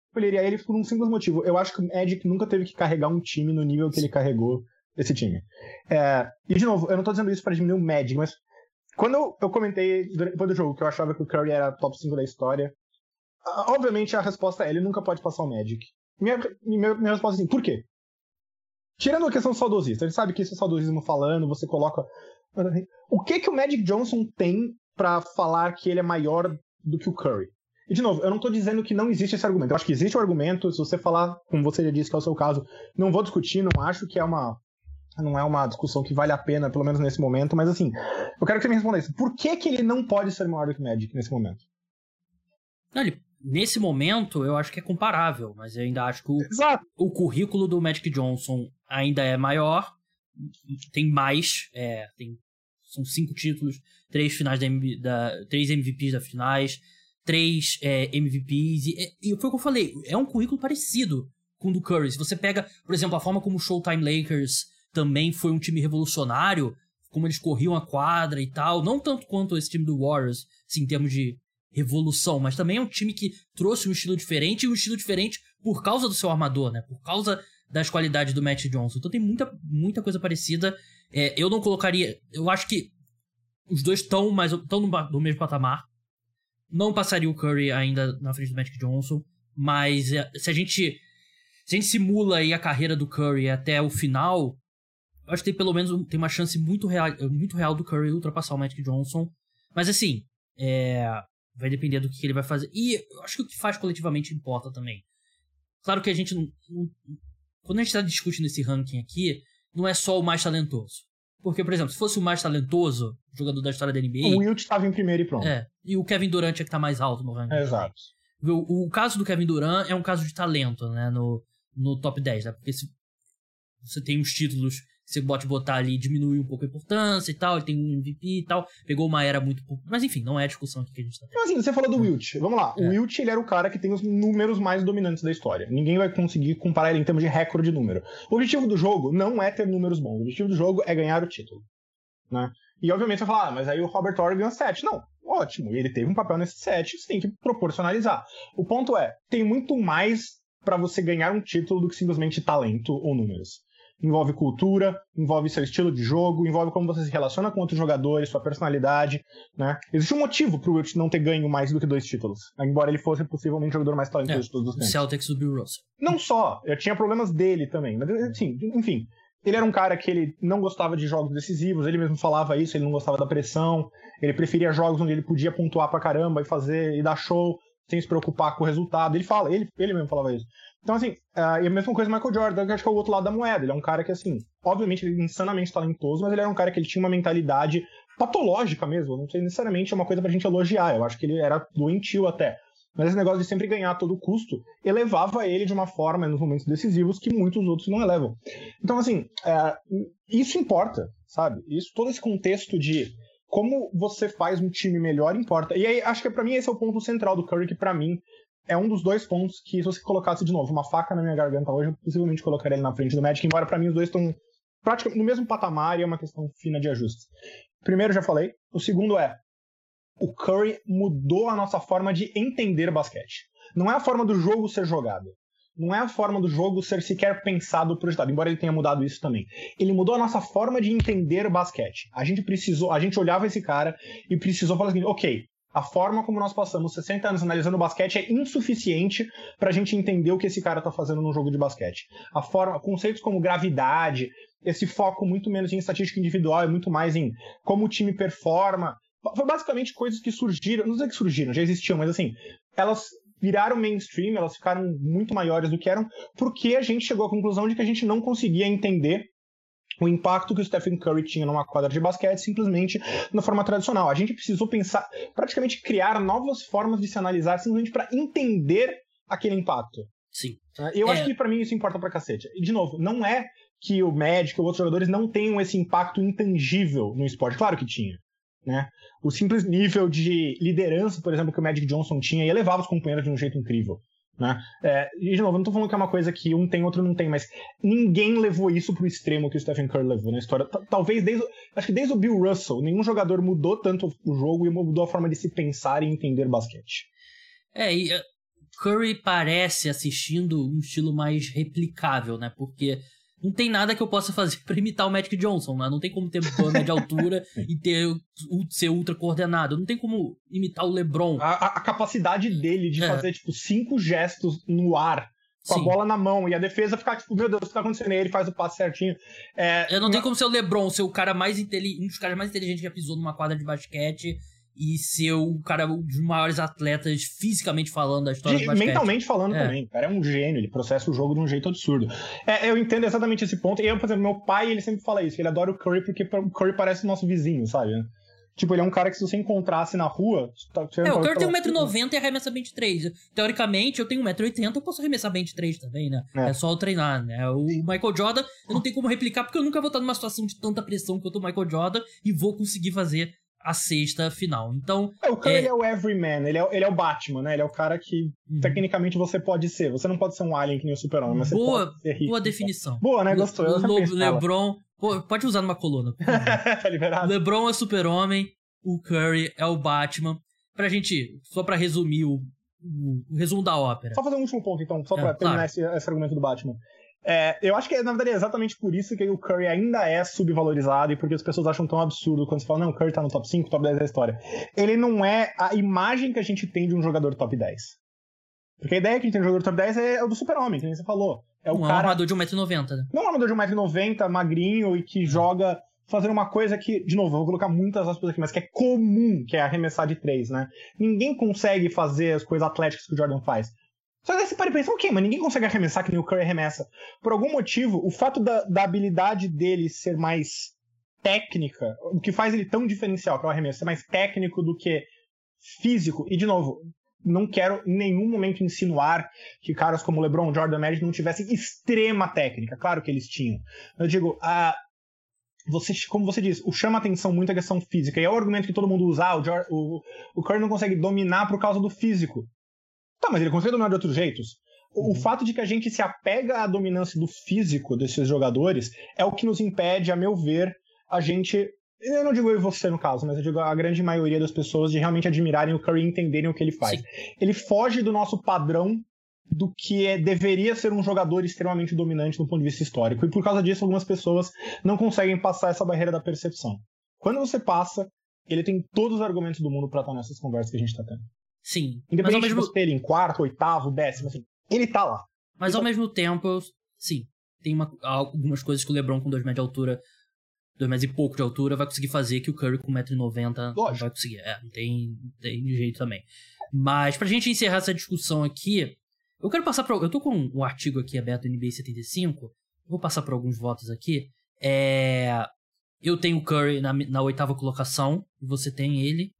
S2: escolheria ele por um simples motivo. Eu acho que o Magic nunca teve que carregar um time no nível que ele carregou esse time. É, e, de novo, eu não tô dizendo isso para diminuir o Magic, mas quando eu, comentei depois do jogo que eu achava que o Curry era top 5 da história, obviamente a resposta é: ele nunca pode passar o Magic. Minha, minha, minha resposta é assim: por quê? Tirando a questão saudosista, gente sabe que isso é saudosismo falando, você coloca. O que que o Magic Johnson tem para falar que ele é maior do que o Curry? E, de novo, eu não tô dizendo que não existe esse argumento. Eu acho que existe o um argumento, se você falar, como você já disse que é o seu caso, não vou discutir, não acho que é uma. Não é uma discussão que vale a pena, pelo menos nesse momento, mas assim, eu quero que você me responda isso. Por que, que ele não pode ser maior do que o Magic nesse momento?
S1: Não, ele, nesse momento, eu acho que é comparável, mas eu ainda acho que o, o currículo do Magic Johnson ainda é maior, tem mais, é, tem, são cinco títulos, três finais da, da três MVPs da finais, três é, MVPs. E, e foi o que eu falei, é um currículo parecido com o do Curry. Se você pega, por exemplo, a forma como o Showtime Lakers também foi um time revolucionário, como eles corriam a quadra e tal, não tanto quanto esse time do Warriors, assim, em termos de revolução, mas também é um time que trouxe um estilo diferente e um estilo diferente por causa do seu armador, né? Por causa das qualidades do Matt Johnson. Então tem muita, muita coisa parecida. É, eu não colocaria. Eu acho que os dois estão mais estão no, no mesmo patamar. Não passaria o Curry ainda na frente do Magic Johnson, mas é, se a gente se a gente simula aí a carreira do Curry até o final, acho que tem pelo menos tem uma chance muito real, muito real do Curry ultrapassar o Magic Johnson. Mas assim, é, vai depender do que ele vai fazer. E eu acho que o que faz coletivamente importa também. Claro que a gente não, não quando a gente está discutindo esse ranking aqui, não é só o mais talentoso. Porque, por exemplo, se fosse o mais talentoso jogador da história da NBA.
S2: O Wilt estava em primeiro e pronto.
S1: É. E o Kevin Durant é que tá mais alto no ranking.
S2: É, exato.
S1: O, o, caso do Kevin Durant é um caso de talento, né? No, no top 10, né? Porque se você tem uns títulos você pode botar ali, diminuir um pouco a importância e tal, ele tem um MVP e tal, pegou uma era muito... Mas enfim, não é a discussão aqui que a gente tá tendo.
S2: Mas assim, você falou do Wilt, vamos lá, é. o Wilt ele era o cara que tem os números mais dominantes da história, ninguém vai conseguir comparar ele em termos de recorde de número. O objetivo do jogo não é ter números bons, o objetivo do jogo é ganhar o título, né? E obviamente você vai falar, ah, mas aí o Robert Horry ganhou 7. Não, ótimo, ele teve um papel nesse 7, você tem que proporcionalizar. O ponto é, tem muito mais para você ganhar um título do que simplesmente talento ou números envolve cultura, envolve seu estilo de jogo, envolve como você se relaciona com outros jogadores, sua personalidade, né? Existe um motivo pro Wilt não ter ganho mais do que dois títulos, embora ele fosse possivelmente o jogador mais talentoso é, de todos os tempos.
S1: Celtics do Bill Russell.
S2: Não só, eu tinha problemas dele também, mas assim, enfim, ele era um cara que ele não gostava de jogos decisivos, ele mesmo falava isso, ele não gostava da pressão, ele preferia jogos onde ele podia pontuar pra caramba e fazer e dar show sem se preocupar com o resultado. Ele fala, ele, ele mesmo falava isso. Então, assim, uh, e a mesma coisa Michael Jordan, que acho que é o outro lado da moeda. Ele é um cara que, assim, obviamente ele é insanamente talentoso, mas ele era um cara que ele tinha uma mentalidade patológica mesmo. Não sei necessariamente é uma coisa pra gente elogiar. Eu acho que ele era doentio até. Mas esse negócio de sempre ganhar a todo custo elevava ele de uma forma nos momentos decisivos que muitos outros não elevam. Então, assim, é, isso importa, sabe? Isso, todo esse contexto de como você faz um time melhor importa. E aí, acho que para mim esse é o ponto central do Curry, que para mim é um dos dois pontos que, se você colocasse de novo uma faca na minha garganta hoje, eu possivelmente colocaria ele na frente do Magic, embora para mim os dois estão praticamente no mesmo patamar e é uma questão fina de ajustes. Primeiro, já falei. O segundo é, o Curry mudou a nossa forma de entender basquete. Não é a forma do jogo ser jogado. Não é a forma do jogo ser sequer pensado, projetado, embora ele tenha mudado isso também. Ele mudou a nossa forma de entender basquete. A gente precisou, a gente olhava esse cara e precisou falar assim, ok, a forma como nós passamos 60 anos analisando basquete é insuficiente para a gente entender o que esse cara está fazendo no jogo de basquete. A forma, conceitos como gravidade, esse foco muito menos em estatística individual e muito mais em como o time performa. Foi basicamente coisas que surgiram, não sei que surgiram, já existiam, mas assim, elas viraram mainstream, elas ficaram muito maiores do que eram, porque a gente chegou à conclusão de que a gente não conseguia entender o impacto que o Stephen Curry tinha numa quadra de basquete simplesmente na forma tradicional. A gente precisou pensar, praticamente criar novas formas de se analisar simplesmente para entender aquele impacto.
S1: Sim.
S2: Eu é... acho que para mim isso importa pra cacete. E, de novo, não é que o Magic ou outros jogadores não tenham esse impacto intangível no esporte. Claro que tinha. Né? O simples nível de liderança, por exemplo, que o Magic Johnson tinha, e elevava os companheiros de um jeito incrível. Né? É, e, de novo, eu não tô falando que é uma coisa que um tem, outro não tem, mas ninguém levou isso pro extremo que o Stephen Curry levou na história. T Talvez desde. Acho que desde o Bill Russell, nenhum jogador mudou tanto o jogo e mudou a forma de se pensar e entender basquete.
S1: É, e uh, Curry parece assistindo um estilo mais replicável, né? Porque não tem nada que eu possa fazer para imitar o Magic Johnson, né? Não tem como ter banda de altura e ter ser ultra coordenado. Não tem como imitar o LeBron.
S2: A, a capacidade dele de é. fazer, tipo, cinco gestos no ar com Sim. a bola na mão e a defesa ficar tipo, meu Deus, o que tá acontecendo? E ele faz o passe certinho.
S1: É, eu não tem como ser o LeBron, ser o cara mais inteligente, um dos caras mais inteligentes que já pisou numa quadra de basquete e ser o cara dos maiores atletas fisicamente falando da história de, do basquete.
S2: Mentalmente falando é. também. O cara é um gênio, ele processa o jogo de um jeito absurdo. É, eu entendo exatamente esse ponto. E eu, por exemplo, meu pai, ele sempre fala isso, ele adora o Curry porque o Curry parece o nosso vizinho, sabe? Tipo, ele é um cara que se você encontrasse na rua.
S1: Tá, é, o Curry tem 1,90m e arremessa 23. Teoricamente, eu tenho 1,80m, eu posso arremessar 23 também, né? É. é só eu treinar, né? O Michael Jordan, eu não tenho como replicar, porque eu nunca vou estar numa situação de tanta pressão quanto o Michael Jordan e vou conseguir fazer a sexta final. Então.
S2: É, o cara é... ele é o everyman, ele é, ele é o Batman, né? Ele é o cara que uhum. tecnicamente você pode ser. Você não pode ser um alien que nem o Super-Homem, mas
S1: boa,
S2: você pode ser rico.
S1: Boa definição.
S2: Boa, né? Gostou.
S1: Le, Le, LeBron. Pô, pode usar numa coluna.
S2: tá liberado.
S1: LeBron é Super-Homem, o Curry é o Batman. Pra gente, só pra resumir o, o, o resumo da ópera.
S2: Só fazer um último ponto, então, só pra é, terminar claro. esse, esse argumento do Batman. É, eu acho que, na verdade, é exatamente por isso que o Curry ainda é subvalorizado e porque as pessoas acham tão absurdo quando você fala, não, o Curry tá no top 5, top 10 da história. Ele não é a imagem que a gente tem de um jogador top 10. Porque a ideia que a gente tem de um jogador top 10 é o do super-homem, que nem você falou. É o
S1: um
S2: cara...
S1: armador de 1,90m. Né?
S2: Não é um armador de 1,90m, magrinho e que joga fazendo uma coisa que, de novo, eu vou colocar muitas aspas aqui, mas que é comum, que é arremessar de três, né? Ninguém consegue fazer as coisas atléticas que o Jordan faz. Só que você pode pensar, ok, mas ninguém consegue arremessar que nem o Curry arremessa. Por algum motivo, o fato da, da habilidade dele ser mais técnica, o que faz ele tão diferencial, que o arremesso, ser mais técnico do que físico, e de novo, não quero em nenhum momento insinuar que caras como LeBron, Jordan, Magic não tivessem extrema técnica. Claro que eles tinham. Eu digo, a, você, como você diz, o chama atenção muito a questão física. E é o argumento que todo mundo usa. Ah, o, o, o Curry não consegue dominar por causa do físico. Tá, mas ele consegue dominar de outros jeitos. O, uhum. fato de que a gente se apega à dominância do físico desses jogadores é o que nos impede, a meu ver, a gente. Eu não digo eu e você no caso, mas eu digo a grande maioria das pessoas de realmente admirarem o Curry e entenderem o que ele faz. Sim. Ele foge do nosso padrão do que é, deveria ser um jogador extremamente dominante do ponto de vista histórico. E por causa disso, algumas pessoas não conseguem passar essa barreira da percepção. Quando você passa, ele tem todos os argumentos do mundo para estar nessas conversas que a gente está tendo.
S1: Sim.
S2: Independente mesmo... de você ter ele em quarto, oitavo, décimo, assim, ele tá lá.
S1: Mas ao mesmo tempo, sim, tem uma, algumas coisas que o LeBron com 2 metros de altura, 2 metros e pouco de altura, vai conseguir fazer que o Curry com 1,90m não vai conseguir. É, não tem, tem jeito também. Mas pra gente encerrar essa discussão aqui, eu quero passar pra. Eu tô com um artigo aqui aberto no NBA 75. Vou passar por alguns votos aqui. É, eu tenho o Curry na, na oitava colocação, você tem ele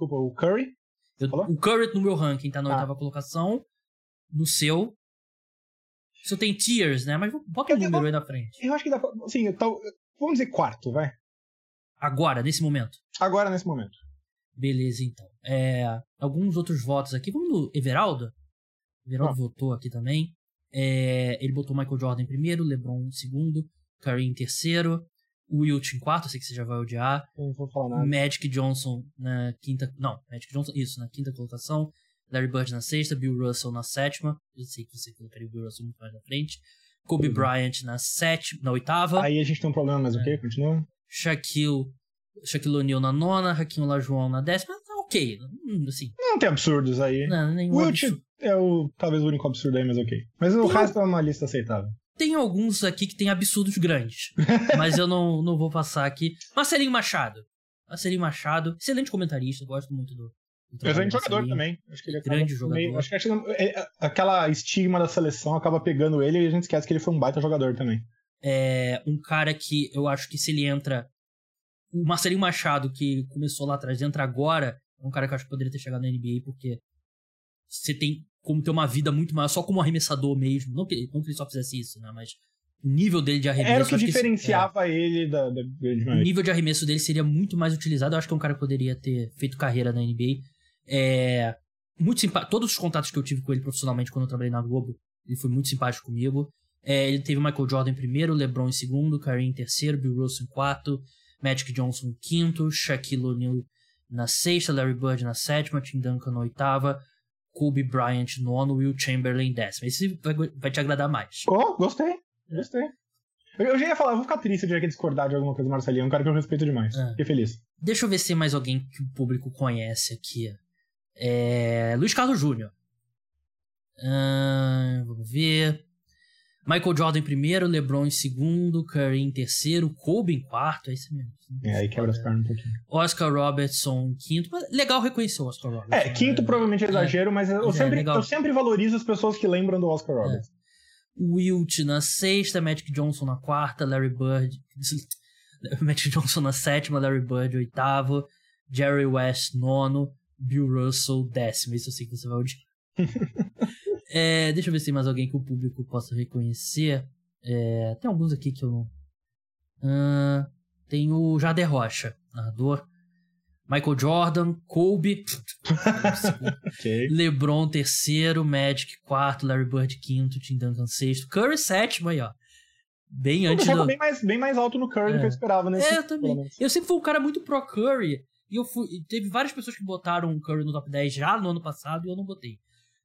S2: Desculpa, o Curry?
S1: Eu, o Curry no meu ranking tá na ah. oitava colocação. No seu. O seu tem tiers, né? Mas bota o um número aí na frente.
S2: Eu acho que dá pra. Assim, tô, vamos dizer quarto, vai.
S1: Agora, nesse momento.
S2: Agora, nesse momento.
S1: Beleza, então. É, alguns outros votos aqui. Vamos no Everaldo? Everaldo ah. votou aqui também. É, ele botou Michael Jordan em primeiro, LeBron em segundo, Curry em terceiro, Wilt em quarto, eu sei que você já vai odiar.
S2: Não vou falar nada.
S1: Magic Johnson na quinta. Não, Magic Johnson, isso, na quinta colocação. Larry Bird na sexta, Bill Russell na sétima. Eu sei que você colocaria o Bill Russell muito mais na frente. Kobe uhum. Bryant na sétima, na oitava.
S2: Aí a gente tem um problema, mas o quê? Continua.
S1: Shaquille, Shaquille O'Neal na nona, Raquinho Lajoão na décima. Tá ok, hum, assim.
S2: Não tem absurdos aí.
S1: Não, nenhum
S2: Wilt absurdo. é o, talvez o único absurdo aí, mas ok. Mas o resto é uma lista aceitável.
S1: Tem alguns aqui que tem absurdos grandes, mas eu não, não vou passar aqui. Marcelinho Machado. Marcelinho Machado, excelente comentarista, gosto muito do.
S2: do excelente jogador também. Acho que ele
S1: grande jogador. Meio,
S2: acho que é, aquela estigma da seleção acaba pegando ele e a gente esquece que ele foi um baita jogador também.
S1: É um cara que eu acho que se ele entra. O Marcelinho Machado, que começou lá atrás, entra agora, é um cara que eu acho que poderia ter chegado na NBA, porque você tem como ter uma vida muito maior, só como arremessador mesmo. Não que, não que ele só fizesse isso, né? Mas o nível dele de arremesso.
S2: Era o que diferenciava que, é, ele da, da
S1: O nível de arremesso dele seria muito mais utilizado. Eu acho que é um cara que poderia ter feito carreira na NBA. É, muito simpático. Todos os contatos que eu tive com ele profissionalmente quando eu trabalhei na Globo, ele foi muito simpático comigo. É, ele teve Michael Jordan em primeiro, LeBron em segundo, Kareem em terceiro, Bill Russell em quarto, Magic Johnson em quinto, Shaquille O'Neal na sexta, Larry Bird na sétima, Tim Duncan na oitava, Kobe Bryant nono, Will Chamberlain décimo. Esse vai, vai te agradar mais.
S2: Oh, gostei. Gostei. Eu já ia falar, eu vou ficar triste de discordar de alguma coisa do Marcelinho. É um cara que eu respeito demais. É. Fiquei feliz.
S1: Deixa eu ver se tem mais alguém que o público conhece aqui. É... Luiz Carlos Júnior. Uh, vamos ver. Michael Jordan em primeiro, LeBron em segundo, Curry em terceiro, Kobe em quarto, é isso mesmo.
S2: É, aí quebra as pernas um pouquinho.
S1: Oscar Robertson em quinto. Legal reconhecer o Oscar Robertson.
S2: É, quinto né? provavelmente é exagero, é, mas eu, é sempre, eu sempre valorizo as pessoas que lembram do Oscar é. Robertson.
S1: Wilt na sexta, Magic Johnson na quarta, Larry Bird. Magic Johnson na sétima, Larry Bird oitavo, Jerry West nono, Bill Russell décimo. Isso eu sei que você vai odiar. é, deixa eu ver se tem mais alguém que o público possa reconhecer. É, tem alguns aqui que eu não. Uh, tem o Jader Rocha, narrador. Michael Jordan, Kobe, okay. LeBron terceiro, Magic quarto, Larry Bird quinto, Tim Duncan sexto, Curry sétimo aí, ó. Bem antes
S2: do... bem mais, bem mais alto no Curry é. do que eu esperava, né?
S1: É, eu também. Eu sempre fui um cara muito pro Curry, e eu fui, teve várias pessoas que botaram o Curry no top 10 já no ano passado e eu não botei.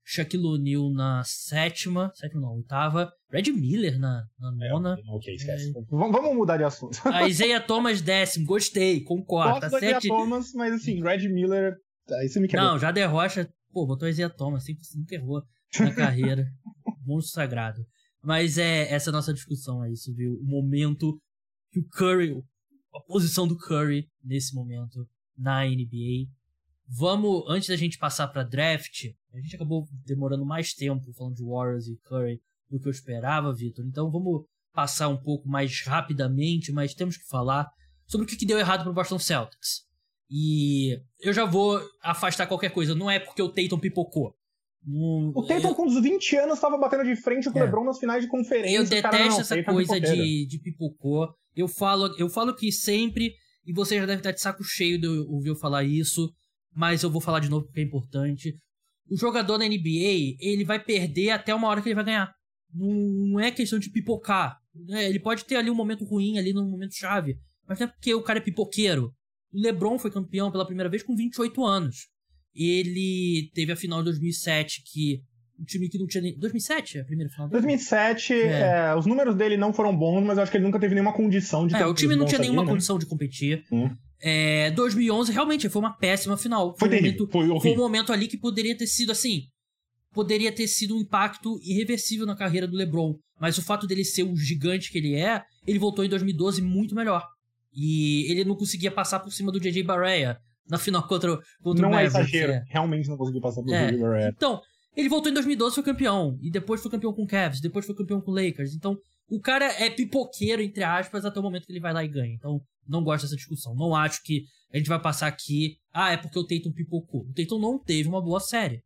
S1: Shaquille O'Neal na sétima, sétima não, oitava, Red Miller na, na é, nona.
S2: É, ok, esquece. É... Vamos mudar de assunto.
S1: A Isaiah Thomas décimo, gostei, concordo.
S2: Gosto tá da Isaiah Thomas, mas assim, Red Miller, aí você me
S1: quer. Não, já derrocha, pô, botou a Isaiah Thomas, sempre nunca errou na carreira. Monstro sagrado. Mas é essa é a nossa discussão aí sobre o momento que o Curry, a posição do Curry nesse momento na NBA. Vamos, antes da gente passar para draft, a gente acabou demorando mais tempo falando de Warriors e Curry do que eu esperava, Vitor. Então vamos passar um pouco mais rapidamente, mas temos que falar sobre o que deu errado pro Boston Celtics. E eu já vou afastar qualquer coisa. Não é porque o Tatum pipocou.
S2: o Tatum eu... com uns 20 anos estava batendo de frente com o é. LeBron nas finais de conferência.
S1: Eu detesto cara, não, essa coisa de, de pipocou. Eu falo, eu falo que sempre, e você já deve estar de saco cheio de ouvir eu falar isso, mas eu vou falar de novo porque é importante. O jogador na NBA, ele vai perder até uma hora que ele vai ganhar. Não, é questão de pipocar. Né? Ele pode ter ali um momento ruim, ali num momento chave. Mas não é porque o cara é pipoqueiro. O LeBron foi campeão pela primeira vez com 28 anos. Ele teve a final de 2007 que um time que não tinha nem. 2007 é a primeira final
S2: dele? 2007, é. É, os números dele não foram bons, mas eu acho que ele nunca teve nenhuma condição de
S1: É, o time não tinha nenhuma ali, né? condição de competir. Hum. É, 2011 realmente foi uma péssima final.
S2: Foi, foi, um momento, foi,
S1: foi um momento ali que poderia ter sido assim. Poderia ter sido um impacto irreversível na carreira do LeBron. Mas o fato dele ser o gigante que ele é, ele voltou em 2012 muito melhor. E ele não conseguia passar por cima do JJ Barea na final contra, contra
S2: não
S1: o.
S2: Não é exagero. É. Realmente não conseguiu passar por é. JJ Barea.
S1: Então, ele voltou em 2012 foi campeão. E depois foi campeão com o Cavs. Depois foi campeão com o Lakers. Então, o cara é pipoqueiro, entre aspas, até o momento que ele vai lá e ganha. Então, não gosto dessa discussão. Não acho que a gente vai passar aqui. Ah, é porque o Tatum pipocou. O Tatum não teve uma boa série.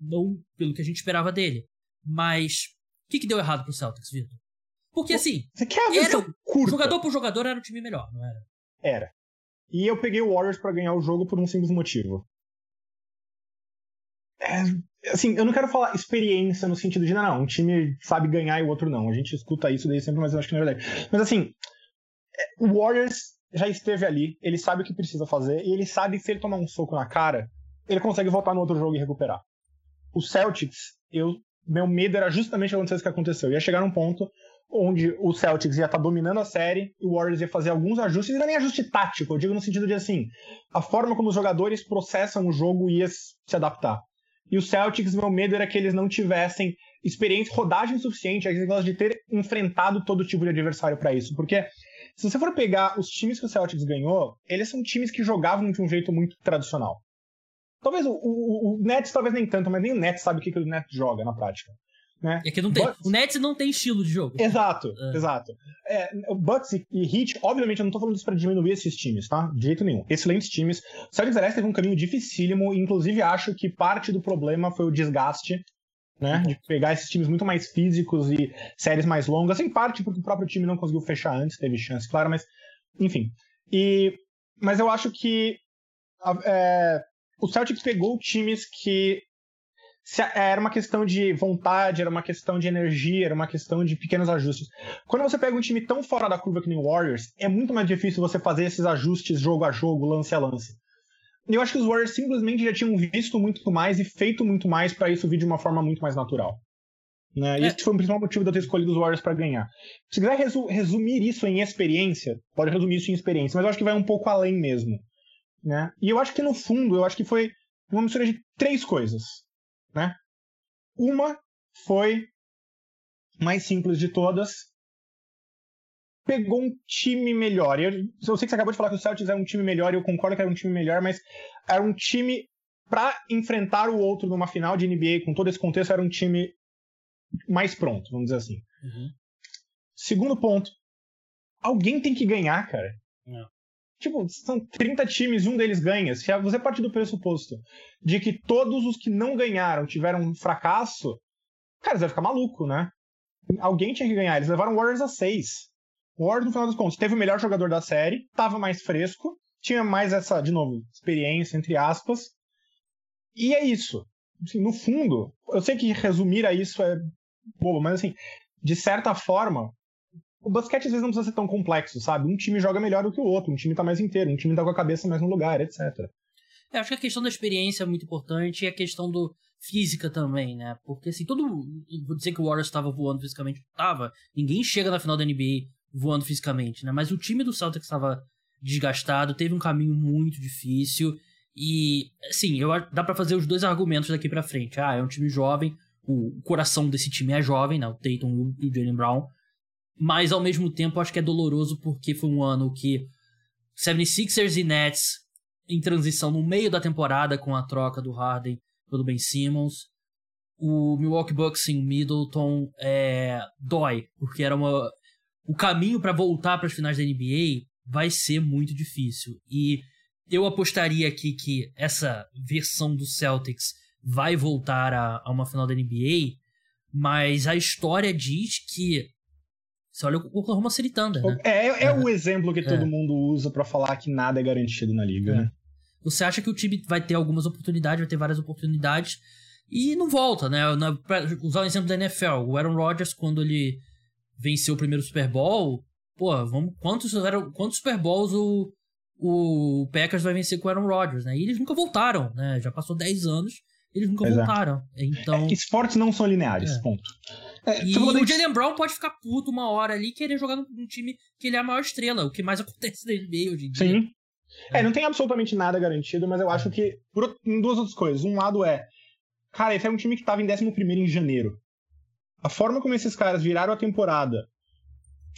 S1: Não pelo que a gente esperava dele. Mas o que, que deu errado pro Celtics, Vitor? Porque assim.
S2: Você quer a era, curta?
S1: Jogador por jogador era o time melhor, não era?
S2: Era. E eu peguei o Warriors para ganhar o jogo por um simples motivo. É, assim, eu não quero falar experiência no sentido de, não, não, um time sabe ganhar e o outro não. A gente escuta isso daí sempre, mas eu acho que não é verdade. Mas assim, é, o Warriors já esteve ali, ele sabe o que precisa fazer, e ele sabe se ele tomar um soco na cara, ele consegue voltar no outro jogo e recuperar. O Celtics, eu, meu medo era justamente acontecer isso que aconteceu. Ia chegar num ponto onde o Celtics ia estar tá dominando a série e o Warriors ia fazer alguns ajustes, e não é nem ajuste tático, eu digo no sentido de assim, a forma como os jogadores processam o jogo ia se adaptar. E o Celtics, meu medo era que eles não tivessem experiência, rodagem suficiente, aquele negócio de ter enfrentado todo tipo de adversário para isso. Porque se você for pegar os times que o Celtics ganhou, eles são times que jogavam de um jeito muito tradicional. Talvez o, o, o Nets, talvez nem tanto, mas nem o Nets sabe o que, que o Nets joga na prática. Né?
S1: É que não tem. Bucks... O Nets não tem estilo de jogo.
S2: Exato, é. exato. É, o Bucks e Heat, obviamente, eu não tô falando isso pra diminuir esses times, tá? De jeito nenhum. Excelentes times. O Celtics, aliás, teve um caminho dificílimo, inclusive acho que parte do problema foi o desgaste né? De pegar esses times muito mais físicos e séries mais longas, em parte porque o próprio time não conseguiu fechar antes, teve chance, claro, mas enfim. E, mas eu acho que é, o Celtics pegou times que se, era uma questão de vontade, era uma questão de energia, era uma questão de pequenos ajustes. Quando você pega um time tão fora da curva que nem o Warriors, é muito mais difícil você fazer esses ajustes jogo a jogo, lance a lance. eu acho que os Warriors simplesmente já tinham visto muito mais e feito muito mais para isso vir de uma forma muito mais natural. Né? É. Esse foi o principal motivo de eu ter escolhido os Warriors para ganhar. Se quiser resu resumir isso em experiência, pode resumir isso em experiência, mas eu acho que vai um pouco além mesmo. Né? E eu acho que no fundo, eu acho que foi uma mistura de três coisas. Né? Uma foi mais simples de todas. Pegou um time melhor. Eu, eu sei que você acabou de falar que o Celtics era um time melhor, e eu concordo que era um time melhor, mas era um time para enfrentar o outro numa final de NBA, com todo esse contexto, era um time mais pronto, vamos dizer assim. Uhum. Segundo ponto, alguém tem que ganhar, cara. É. Tipo, são 30 times um deles ganha. Se você parte do pressuposto de que todos os que não ganharam tiveram um fracasso, cara, você vai ficar maluco, né? Alguém tinha que ganhar. Eles levaram Warriors a 6. O Warriors, no final das contas, teve o melhor jogador da série, tava mais fresco, tinha mais essa, de novo, experiência, entre aspas. E é isso. Assim, no fundo, eu sei que resumir a isso é bobo, mas assim, de certa forma, o basquete às vezes não precisa ser tão complexo, sabe? Um time joga melhor do que o outro, um time tá mais inteiro, um time tá com a cabeça mais no lugar, etc.
S1: Eu acho que a questão da experiência é muito importante e a questão do física também, né? Porque assim, todo. Vou dizer que o Warriors estava voando fisicamente, tava. Ninguém chega na final da NBA voando fisicamente, né? Mas o time do Celtics estava desgastado, teve um caminho muito difícil. E, assim, eu, dá para fazer os dois argumentos daqui para frente. Ah, é um time jovem, o coração desse time é jovem, né? O Tatum e o Jalen Brown. Mas ao mesmo tempo acho que é doloroso porque foi um ano que 76ers e Nets em transição no meio da temporada com a troca do Harden pelo Ben Simmons. O Milwaukee Bucks em Middleton é, dói, porque era uma o caminho para voltar para as finais da NBA vai ser muito difícil. E eu apostaria aqui que essa versão do Celtics vai voltar a, a uma final da NBA, mas a história diz que você olha o Oklahoma City Thunder, né?
S2: É, é, é o exemplo que é. todo mundo usa para falar que nada é garantido na liga, é. né?
S1: Você acha que o time vai ter algumas oportunidades, vai ter várias oportunidades e não volta, né? Pra usar o exemplo da NFL, o Aaron Rodgers, quando ele venceu o primeiro Super Bowl, pô, vamos, quantos, quantos Super Bowls o, o Packers vai vencer com o Aaron Rodgers, né? E eles nunca voltaram, né? Já passou 10 anos, eles nunca Exato. voltaram. Então...
S2: É esportes não são lineares, é. ponto.
S1: É, e o Jalen Brown pode ficar puto uma hora ali e querer jogar num time que ele é a maior estrela, o que mais acontece na NBA hoje em dia.
S2: Sim. É, não tem absolutamente nada garantido, mas eu acho que. Por, em duas outras coisas. Um lado é. Cara, esse é um time que tava em 11 em janeiro. A forma como esses caras viraram a temporada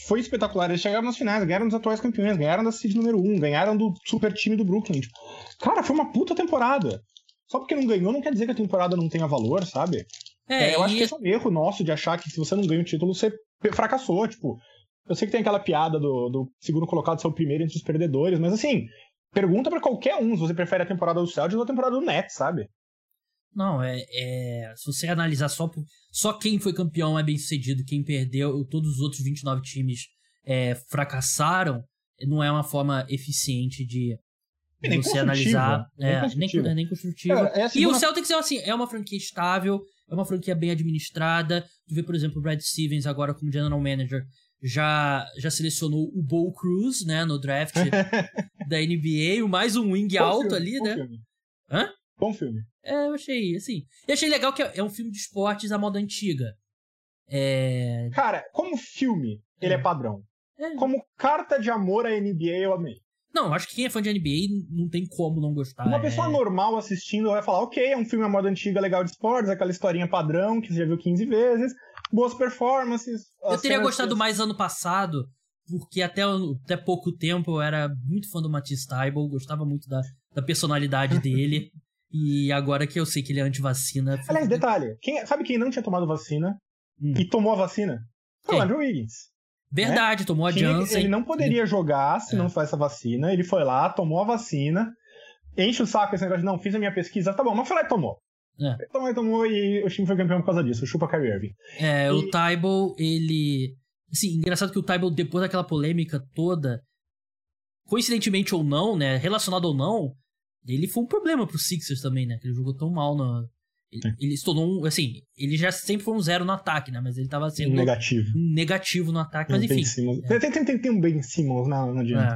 S2: foi espetacular. Eles chegaram nas finais, ganharam dos atuais campeões, ganharam da seed número 1, ganharam do super time do Brooklyn. Tipo, cara, foi uma puta temporada. Só porque não ganhou não quer dizer que a temporada não tenha valor, sabe? É, é eu e... acho que esse é um erro nosso de achar que se você não ganha o título, você fracassou. Tipo, eu sei que tem aquela piada do, do segundo colocado ser o primeiro entre os perdedores, mas assim, pergunta para qualquer um se você prefere a temporada do Celtics ou a temporada do Nets, sabe?
S1: Não, é, é, Se você analisar só, só quem foi campeão é bem sucedido, quem perdeu, todos os outros 29 times é, fracassaram, não é uma forma eficiente de, de você analisar. Nem é. Nem, nem construtiva. É, e o Celtics é, assim, é uma franquia estável, é uma franquia bem administrada. Tu vê, por exemplo, o Brad Stevens agora como general manager já, já selecionou o Bo Cruz, né, no draft da NBA, mais um wing bom alto filme, ali, né?
S2: Filme.
S1: Hã?
S2: Bom filme.
S1: É, eu achei, assim. E achei legal que é, é um filme de esportes à moda antiga. É...
S2: Cara, como filme, ele é, é padrão. É. Como carta de amor à NBA, eu amei.
S1: Não, acho que quem é fã de NBA não tem como não gostar.
S2: Uma pessoa é... normal assistindo vai falar, ok, é um filme à moda antiga, legal de esportes, aquela historinha padrão que você já viu 15 vezes, boas performances.
S1: Eu teria gostado que... mais ano passado, porque até, até pouco tempo eu era muito fã do Matisse Tybalt, gostava muito da, da personalidade dele. e agora que eu sei que ele é anti-vacina.
S2: Aliás, detalhe: quem, sabe quem não tinha tomado vacina hum. e tomou a vacina? Foi o Andrew Wiggins.
S1: Verdade, né? tomou a Janssen.
S2: Ele não poderia jogar se é. não fosse essa vacina. Ele foi lá, tomou a vacina, enche o saco esse negócio de não, fiz a minha pesquisa, tá bom, mas foi lá e tomou. É. Tomou e tomou e o time foi campeão por causa disso. Chupa Kyrie Irving.
S1: É, e... o Tybal, ele. Assim, engraçado que o Tybal, depois daquela polêmica toda, coincidentemente ou não, né? Relacionado ou não, ele foi um problema pro Sixers também, né? Que ele jogou tão mal no. Ele, ele se tornou um, assim, ele já sempre foi um zero no ataque, né? Mas ele tava sendo
S2: negativo,
S1: um negativo no ataque, mas enfim.
S2: É. Tem, tem, tem, tem um Ben Simmons, não, não adianta.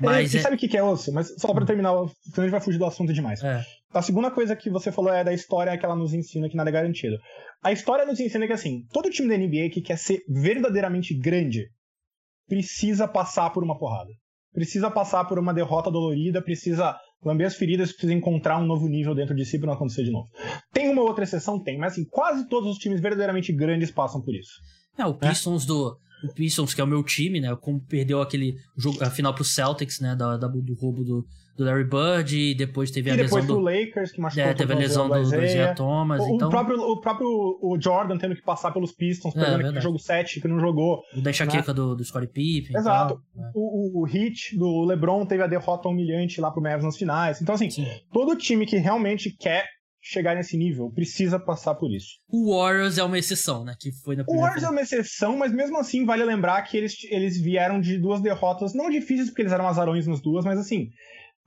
S2: É. Mas é, é... sabe o que, é osso? Mas só pra terminar, senão a gente vai fugir do assunto demais.
S1: É.
S2: A segunda coisa que você falou é da história que ela nos ensina que nada é garantido. A história nos ensina que, assim, todo time da NBA que quer ser verdadeiramente grande precisa passar por uma porrada. Precisa passar por uma derrota dolorida, precisa lamber as feridas, precisa encontrar um novo nível dentro de si para não acontecer de novo. Tem uma outra exceção? Tem, mas assim, quase todos os times verdadeiramente grandes passam por isso.
S1: É, o Pistons é. do. O Pistons, que é o meu time, né? Como perdeu aquele jogo, a final pro Celtics, né? Da, da do roubo do, do Larry Bird, e depois teve
S2: e
S1: a
S2: depois
S1: lesão
S2: do... Lakers, que machucou
S1: é, teve a lesão do, do Thomas,
S2: o,
S1: então...
S2: O próprio, o próprio o Jordan tendo que passar pelos Pistons, é, pegando aquele jogo 7 que não jogou.
S1: O da enxaqueca né? do, do Scottie Pippen
S2: Exato. Né? O, o, o hit do LeBron teve a derrota humilhante lá pro Mavs nas finais. Então, assim, Sim. todo time que realmente quer chegar nesse nível precisa passar por isso.
S1: O Warriors é uma exceção, né? Que foi na
S2: o Warriors é uma exceção, mas mesmo assim vale lembrar que eles, eles vieram de duas derrotas, não difíceis porque eles eram azarões nas duas, mas assim,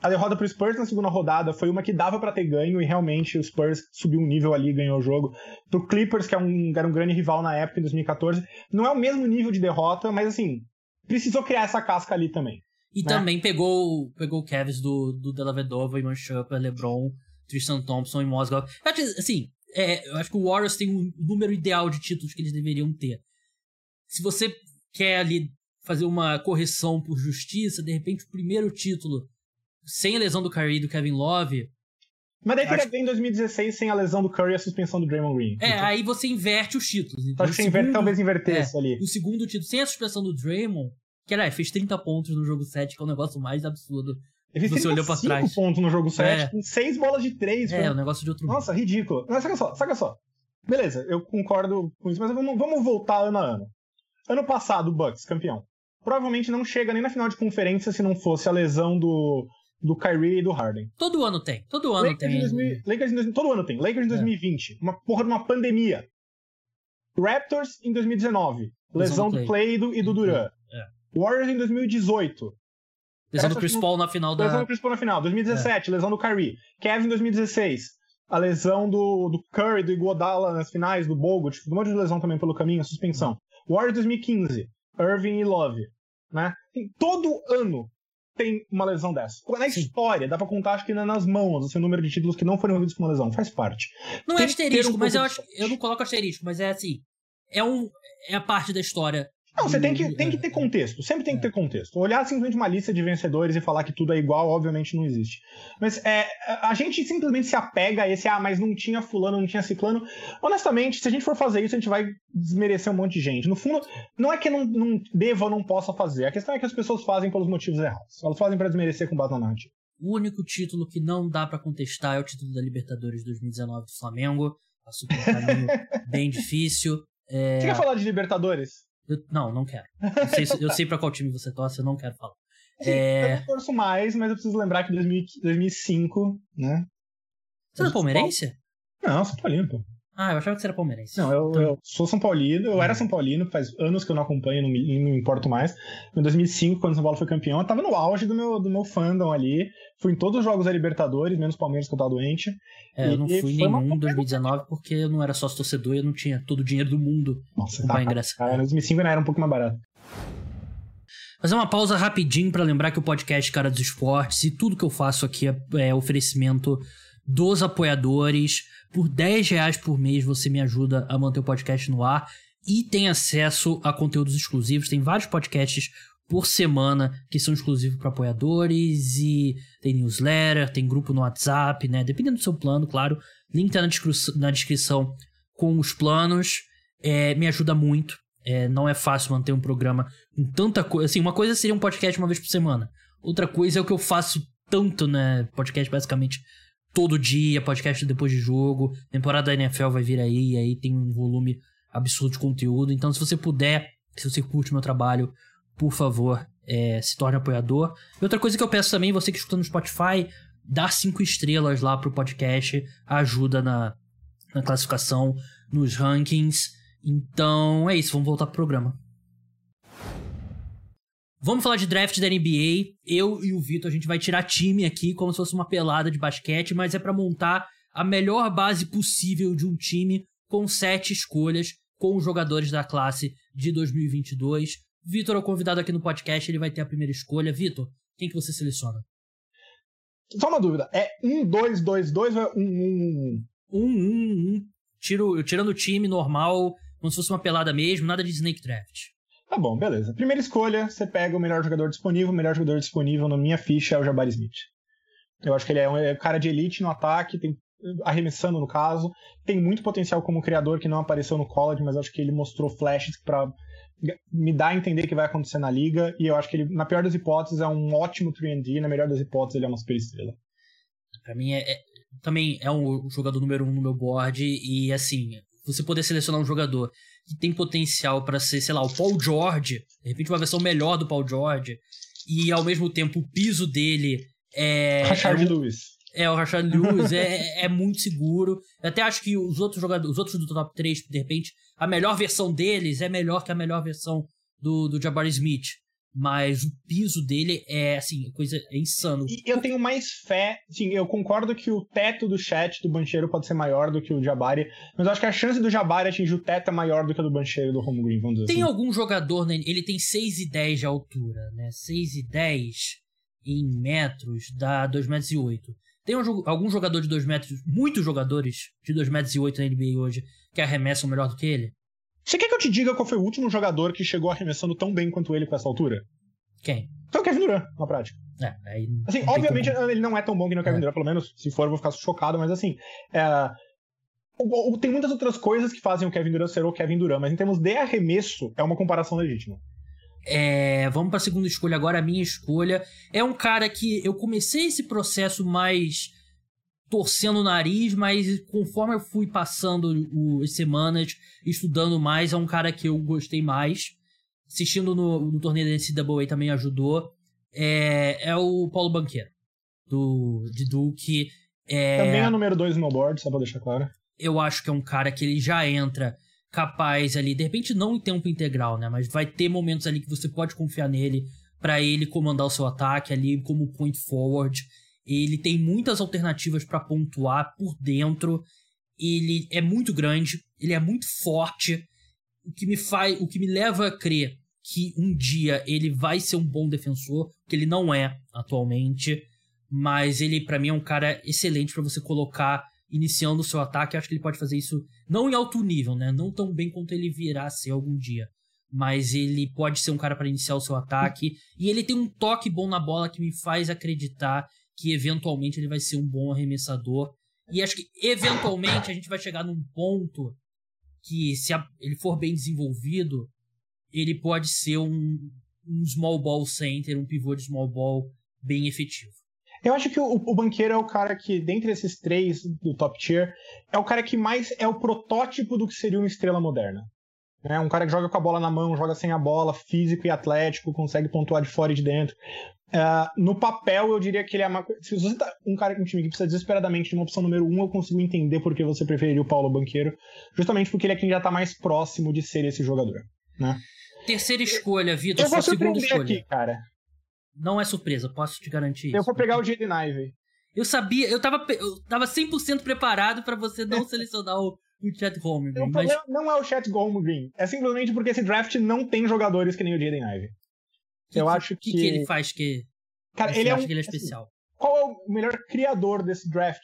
S2: a derrota pro Spurs na segunda rodada foi uma que dava para ter ganho e realmente o Spurs subiu um nível ali e ganhou o jogo. Pro Clippers, que é um, era um grande rival na época, em 2014, não é o mesmo nível de derrota, mas assim, precisou criar essa casca ali também.
S1: E né? também pegou, pegou o Cavs do, do Della Vedova, Iman Shumpert, LeBron, Tristan Thompson e Mozgov. Assim, é, eu acho que o Warriors tem um número ideal de títulos que eles deveriam ter. Se você quer ali fazer uma correção por justiça, de repente o primeiro título sem a lesão do Curry e do Kevin Love.
S2: Mas daí teria acho... em 2016 sem a lesão do Curry e a suspensão do Draymond Green.
S1: É, então... aí você inverte os títulos.
S2: Então, acho que segundo... talvez invertesse
S1: é,
S2: ali.
S1: O segundo título, sem a suspensão do Draymond, que era, fez 30 pontos no jogo 7, que é o negócio mais absurdo.
S2: Ele fez você olhou pra trás. pontos no jogo 7, é. com 6 bolas de 3.
S1: É, o um negócio de outro
S2: Nossa, ridículo. Mas saca só, saca só. Beleza, eu concordo com isso, mas vamos, vamos voltar ano a ano. Ano passado, o Bucks, campeão. Provavelmente não chega nem na final de conferência se não fosse a lesão do, do Kyrie e do Harden.
S1: Todo ano tem. Todo ano
S2: Lakers
S1: tem.
S2: 2000, Lakers em 2000, todo ano tem. Lakers em 2020. É. Uma porra de uma pandemia. Raptors em 2019. Lesão do Clay e do, e do Duran. É. Warriors em 2018.
S1: Lesão do Chris Paul na final da.
S2: Lesão do Chris Paul na final. 2017, é. lesão do Kyrie. Kevin em 2016. A lesão do, do Curry, do Iguodala nas finais, do Bogut. Um monte de lesão também pelo caminho, a suspensão. Warriors 2015. Irving e Love. Né? Todo ano tem uma lesão dessa. Na Sim. história, dá pra contar, acho que nas mãos, assim, o número de títulos que não foram envolvidos com uma lesão. Faz parte.
S1: Não é tem é asterisco, um mas eu acho. Eu não coloco asterisco, mas é assim. É, um, é a parte da história
S2: não, você tem que, tem que ter contexto. Sempre tem que ter contexto. Olhar simplesmente uma lista de vencedores e falar que tudo é igual, obviamente não existe. Mas é, a gente simplesmente se apega a esse, ah, mas não tinha fulano, não tinha ciclano. Honestamente, se a gente for fazer isso, a gente vai desmerecer um monte de gente. No fundo, não é que não, não deva ou não possa fazer. A questão é que as pessoas fazem pelos motivos errados. Elas fazem para desmerecer com base na narrativa.
S1: O único título que não dá para contestar é o título da Libertadores 2019 do Flamengo. Passou por um caminho bem difícil. É...
S2: Você quer falar de Libertadores?
S1: Eu, não, não quero. Eu sei, eu sei pra qual time você torce, eu não quero falar.
S2: Sim, é... Eu torço mais, mas eu preciso lembrar que 2000, 2005, né?
S1: Você é palmeirense?
S2: Não, São Paulino, pô.
S1: Ah, eu achava que você era palmeirense.
S2: Não, eu, então... eu sou São Paulino, eu era hum. São Paulino, faz anos que eu não acompanho, não me, não me importo mais. Em 2005, quando o São Paulo foi campeão, eu tava no auge do meu, do meu fandom ali. Fui em todos os jogos da Libertadores, menos Palmeiras que eu tava doente.
S1: É, eu não fui nenhum em 2019 porque eu não era sócio torcedor e eu não tinha todo o dinheiro do mundo
S2: Nossa, tá, ingresso. Cara, em 2005 ainda era um pouco mais barato.
S1: Fazer uma pausa rapidinho para lembrar que o podcast Cara dos Esportes e tudo que eu faço aqui é, é oferecimento dos apoiadores. Por 10 reais por mês você me ajuda a manter o podcast no ar e tem acesso a conteúdos exclusivos. Tem vários podcasts por semana que são exclusivos para apoiadores e tem newsletter, tem grupo no WhatsApp, né? Dependendo do seu plano, claro. Link tá na, descrição, na descrição com os planos. É, me ajuda muito. É, não é fácil manter um programa com tanta coisa. Assim, uma coisa seria um podcast uma vez por semana. Outra coisa é o que eu faço tanto, né? Podcast basicamente todo dia, podcast depois de jogo. Temporada da NFL vai vir aí, e aí tem um volume absurdo de conteúdo. Então, se você puder, se você curte meu trabalho, por favor, é, se torne apoiador. E outra coisa que eu peço também, você que escuta no Spotify, dá cinco estrelas lá pro podcast, ajuda na, na classificação, nos rankings. Então é isso, vamos voltar pro programa. Vamos falar de draft da NBA. Eu e o Vitor, a gente vai tirar time aqui como se fosse uma pelada de basquete, mas é para montar a melhor base possível de um time com sete escolhas com os jogadores da classe de 2022. Vitor é o convidado aqui no podcast, ele vai ter a primeira escolha. Vitor, quem que você seleciona?
S2: Só uma dúvida, é 1, 2, 2, 2 ou é 1, 1,
S1: 1? 1, 1, 1. Tiro, tirando o time normal, como se fosse uma pelada mesmo, nada de Snake Draft.
S2: Tá bom, beleza. Primeira escolha, você pega o melhor jogador disponível. O melhor jogador disponível na minha ficha é o Jabari Smith. Eu acho que ele é um é cara de elite no ataque, tem, arremessando no caso. Tem muito potencial como criador que não apareceu no college, mas acho que ele mostrou flashes para me dar a entender que vai acontecer na liga. E eu acho que ele, na pior das hipóteses, é um ótimo 3D, na melhor das hipóteses, ele é uma super estrela.
S1: Pra mim, é, é, também é um jogador número um no meu board. E assim, você poder selecionar um jogador que tem potencial para ser, sei lá, o Paul George, de repente uma versão melhor do Paul George, e ao mesmo tempo o piso dele é.
S2: Rashard
S1: é,
S2: Lewis.
S1: É, o Rashard Lewis é, é muito seguro. Eu até acho que os outros jogadores, os outros do top 3, de repente, a melhor versão deles é melhor que a melhor versão do, do Jabari Smith. Mas o piso dele é, assim, coisa é insano.
S2: E eu tenho mais fé, sim, eu concordo que o teto do chat do Bancheiro pode ser maior do que o Jabari, mas eu acho que a chance do Jabari atingir o teto é maior do que a do Bancheiro do Home Green, vamos dizer
S1: Tem
S2: assim.
S1: algum jogador, né, ele tem 6 e 10 de altura, né, 6 e 10 em metros dá 2 metros e 8. Tem um, algum jogador de 2 metros, muitos jogadores de 2 metros e 8 na NBA hoje que arremessam melhor do que ele?
S2: Você quer que eu te diga qual foi o último jogador que chegou arremessando tão bem quanto ele com essa altura?
S1: Quem?
S2: Foi o Kevin Durant, na prática.
S1: É, aí
S2: assim, obviamente ele não é tão bom que o Kevin é. Durant, pelo menos se for eu vou ficar chocado, mas assim, é... tem muitas outras coisas que fazem o Kevin Durant ser o Kevin Durant, mas em termos de arremesso, é uma comparação legítima.
S1: É, vamos para a segunda escolha agora. A minha escolha é um cara que eu comecei esse processo mais torcendo o nariz, mas conforme eu fui passando o, as semanas, estudando mais, é um cara que eu gostei mais. Assistindo no, no torneio da NCAA também ajudou. É, é o Paulo Banqueiro, do, de Duke. É,
S2: também é número 2 no meu board, só pra deixar claro.
S1: Eu acho que é um cara que ele já entra capaz ali, de repente não em tempo integral, né? Mas vai ter momentos ali que você pode confiar nele para ele comandar o seu ataque ali como point forward. Ele tem muitas alternativas para pontuar por dentro. Ele é muito grande, ele é muito forte, o que me faz, o que me leva a crer que um dia ele vai ser um bom defensor, que ele não é atualmente, mas ele para mim é um cara excelente para você colocar iniciando o seu ataque. Eu acho que ele pode fazer isso não em alto nível, né? Não tão bem quanto ele virá a ser algum dia. Mas ele pode ser um cara para iniciar o seu ataque. E ele tem um toque bom na bola que me faz acreditar que eventualmente ele vai ser um bom arremessador. E acho que eventualmente a gente vai chegar num ponto que, se a, ele for bem desenvolvido, ele pode ser um, um small ball center, um pivô de small ball bem efetivo.
S2: Eu acho que o, o, banqueiro é o cara que, dentre esses três do top tier, é o cara que mais é o protótipo do que seria uma estrela moderna. É um cara que joga com a bola na mão, joga sem a bola, físico e atlético, consegue pontuar de fora e de dentro. Uh, no papel, eu diria que ele é uma. Se você tá um cara com um time que precisa desesperadamente de uma opção número um, eu consigo entender por que você preferiria o Paulo Banqueiro. Justamente porque ele é quem já está mais próximo de ser esse jogador. Né?
S1: Terceira escolha, Vitor. Eu vou segunda escolha. aqui,
S2: cara.
S1: Não é surpresa, posso te garantir
S2: isso. Eu vou pegar o Jaden Ivey.
S1: Eu sabia, eu tava, eu tava 100% preparado para você não selecionar o, o Chat Holmgren.
S2: O mas... problema não é o Chat Holmgren, é simplesmente porque esse draft não tem jogadores que nem o Jaden Ivey.
S1: Eu que, acho que... O que, ele faz que...
S2: Cara, ele é um...
S1: que ele é especial? Assim,
S2: qual é o melhor criador desse draft?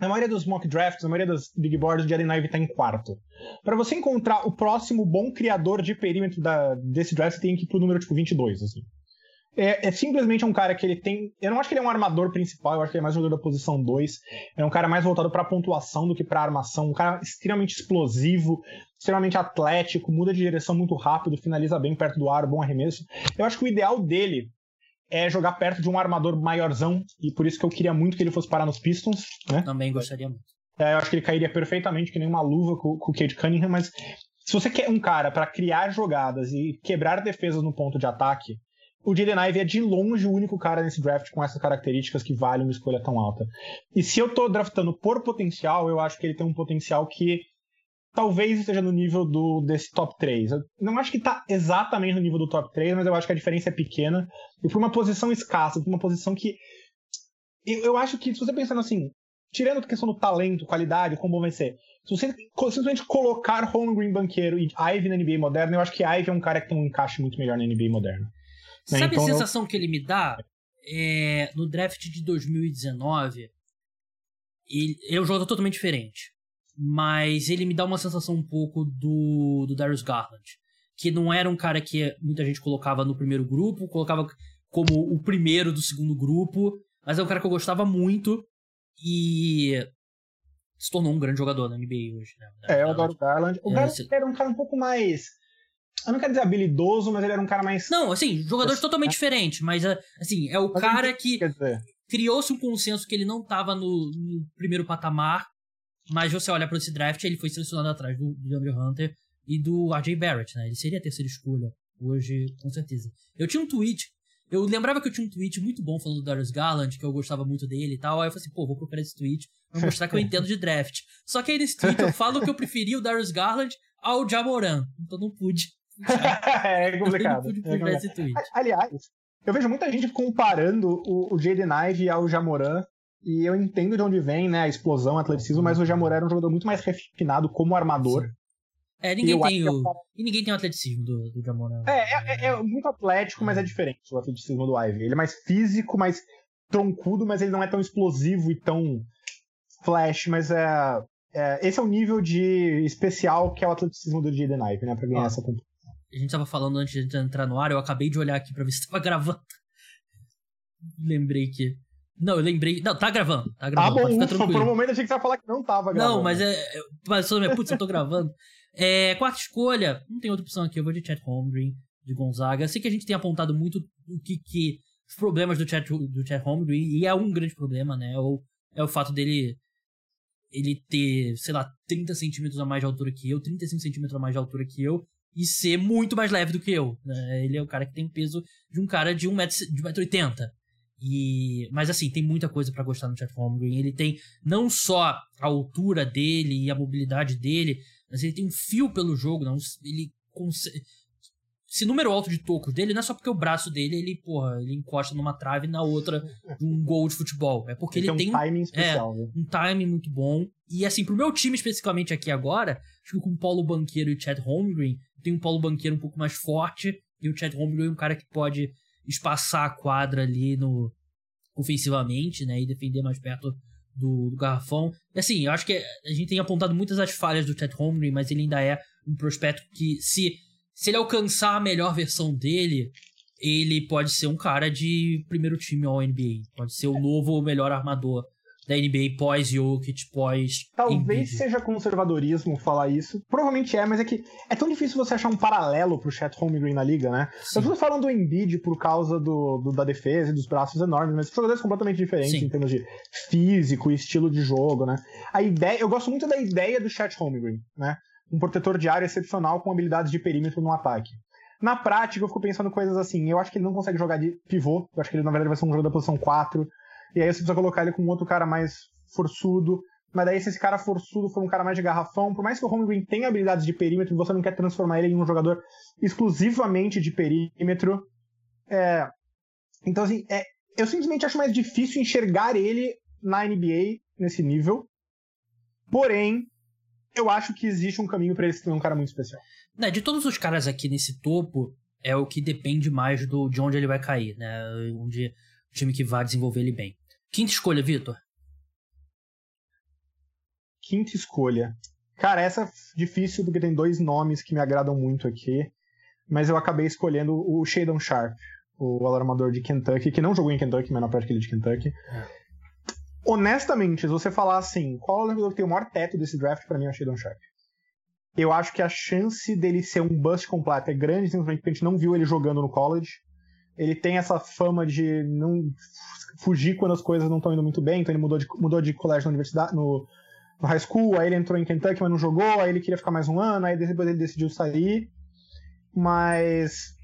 S2: Na maioria dos mock drafts, na maioria das big boards, o Jaden Ivey tá em quarto. Para você encontrar o próximo bom criador de perímetro da, desse draft, você tem que ir pro número tipo 22, assim é, é, simplesmente um cara que ele tem. Eu não acho que ele é um armador principal, eu acho que ele é mais um jogador da posição 2. É um cara mais voltado para pontuação do que para armação. Um cara extremamente explosivo, extremamente atlético, muda de direção muito rápido, finaliza bem perto do ar, bom arremesso. Eu acho que o ideal dele é jogar perto de um armador maiorzão, e por isso que eu queria muito que ele fosse parar nos Pistons. Né?
S1: Também gostaria muito.
S2: É, eu acho que ele cairia perfeitamente, que nem uma luva com, com o Kate Cunningham, mas se você quer um cara para criar jogadas e quebrar defesas no ponto de ataque, o Jaden Ivey é de longe o único cara nesse draft com essas características que vale uma escolha tão alta. E se eu tô draftando por potencial, eu acho que ele tem um potencial que talvez esteja no nível do desse top 3. Eu não acho que tá exatamente no nível do top 3, mas eu acho que a diferença é pequena. E por uma posição escassa, por uma posição que. Eu, eu acho que, se você pensando assim, tirando a questão do talento, qualidade, como vai ser, se você simplesmente colocar Holmgren Banqueiro e Ivy na NBA moderna, eu acho que Ivy é um cara que tem um encaixe muito melhor na NBA moderna.
S1: Né? Sabe então, a sensação eu... que ele me dá? É, no draft de 2019, ele, é um jogador totalmente diferente. Mas ele me dá uma sensação um pouco do, do Darius Garland. Que não era um cara que muita gente colocava no primeiro grupo, colocava como o primeiro do segundo grupo. Mas é um cara que eu gostava muito. E se tornou um grande jogador na NBA hoje, né?
S2: É, eu adoro o Garland. O é, Garland era um cara um pouco mais. Eu não quero dizer habilidoso, mas ele era um cara mais.
S1: Não, assim, jogadores totalmente diferentes, mas assim, é o mas cara que criou-se um consenso que ele não tava no, no, primeiro patamar, mas você olha para esse draft, ele foi selecionado atrás do, do Andrew Hunter e do RJ Barrett, né? Ele seria a terceira escolha hoje, com certeza. Eu tinha um tweet eu lembrava que eu tinha um tweet muito bom falando do Darius Garland, que eu gostava muito dele e tal. Aí eu falei assim, pô, vou procurar esse tweet pra mostrar que eu entendo de draft. Só que aí nesse tweet eu falo que eu preferia o Darius Garland ao Jamoran. Então não pude.
S2: é complicado. É. Aliás, eu vejo muita gente comparando o, o Jaden Ive ao Jamoran. E eu entendo de onde vem, né, a explosão, o atleticismo, mas o Jamoran era um jogador muito mais refinado como armador. Sim.
S1: É, ninguém tem o. E ninguém tem o atleticismo do, do Jamon.
S2: É, é, é, muito atlético, mas é diferente o atleticismo do Ivy. Ele é mais físico, mais troncudo, mas ele não é tão explosivo e tão flash, mas é. é esse é o nível de especial que é o atleticismo do Jaden Ivy, né? Pra ganhar ah, essa competição.
S1: A gente tava falando antes de entrar no ar, eu acabei de olhar aqui pra ver se tava gravando. Lembrei que. Não, eu lembrei. Não, tá gravando. Tá gravando.
S2: Ah, bom, ufa, por um momento achei que você ia falar que não tava gravando.
S1: Não, mas é. Mas, putz, eu tô gravando. É, quarta escolha, não tem outra opção aqui, eu vou de Chat Holmgren, de Gonzaga. Eu sei que a gente tem apontado muito o que, que os problemas do Chat, do Chat Holmgren, e é um grande problema, né? O, é o fato dele ele ter, sei lá, 30 centímetros a mais de altura que eu, 35 centímetros a mais de altura que eu, e ser muito mais leve do que eu. Né? Ele é o cara que tem peso de um cara de 1,80m. E, mas assim, tem muita coisa para gostar no Chat Holmgren. Ele tem não só a altura dele e a mobilidade dele, mas ele tem um fio pelo jogo, não? Ele consegue. Esse número alto de tocos dele não é só porque o braço dele, ele, porra, ele encosta numa trave e na outra um gol de futebol. É porque ele, ele tem,
S2: um timing especial,
S1: é, né? um timing muito bom. E assim, pro meu time especificamente aqui agora, acho que com o Paulo Banqueiro e o Chad Holmgren, tem um Paulo Banqueiro um pouco mais forte e o Chad Holmgren é um cara que pode espaçar a quadra ali no ofensivamente, né, e defender mais perto do, do garrafão. E assim, eu acho que a gente tem apontado muitas das falhas do Chet Holmgren, mas ele ainda é um prospecto que, se, se ele alcançar a melhor versão dele, ele pode ser um cara de primeiro time ao NBA. Pode ser o novo melhor armador da NBA pós Jokic, pós.
S2: Talvez seja conservadorismo falar isso. Provavelmente é, mas é que é tão difícil você achar um paralelo pro Chet Holmgren na liga, né? Sim. Eu tô falando do Embiid por causa do, do, da defesa e dos braços enormes, mas são jogadores completamente diferentes Sim. em termos de físico e estilo de jogo, né? A ideia, eu gosto muito da ideia do Chet Holmgren, né? Um protetor de área excepcional com habilidades de perímetro no ataque. Na prática, eu fico pensando coisas assim. Eu acho que ele não consegue jogar de pivô. Eu acho que ele, na verdade, vai ser um jogador da posição 4. E aí você precisa colocar ele com outro cara mais forçudo. Mas daí, se esse cara forçudo for um cara mais de garrafão, por mais que o Holmgren tenha habilidades de perímetro, você não quer transformar ele em um jogador exclusivamente de perímetro. É... Então, assim, é... eu simplesmente acho mais difícil enxergar ele na NBA nesse nível. Porém, eu acho que existe um caminho para ele ser um cara muito especial.
S1: Né, de todos os caras aqui nesse topo, é o que depende mais do, de onde ele vai cair, né? Onde o time que vai desenvolver ele bem. Quinta escolha, Vitor?
S2: Quinta escolha. Cara, essa é difícil porque tem dois nomes que me agradam muito aqui, mas eu acabei escolhendo o Shadon Sharp, o alarmador de Kentucky, que não jogou em Kentucky, mas na prática ele é de Kentucky. É. Honestamente, se você falar assim, qual é o alarmador que tem o maior teto desse draft, para mim é o Shadon Sharp. Eu acho que a chance dele ser um bust completo é grande, simplesmente porque a gente não viu ele jogando no college ele tem essa fama de não fugir quando as coisas não estão indo muito bem, então ele mudou de, mudou de colégio na universidade, no, no high school, aí ele entrou em Kentucky, mas não jogou, aí ele queria ficar mais um ano, aí depois ele decidiu sair. Mas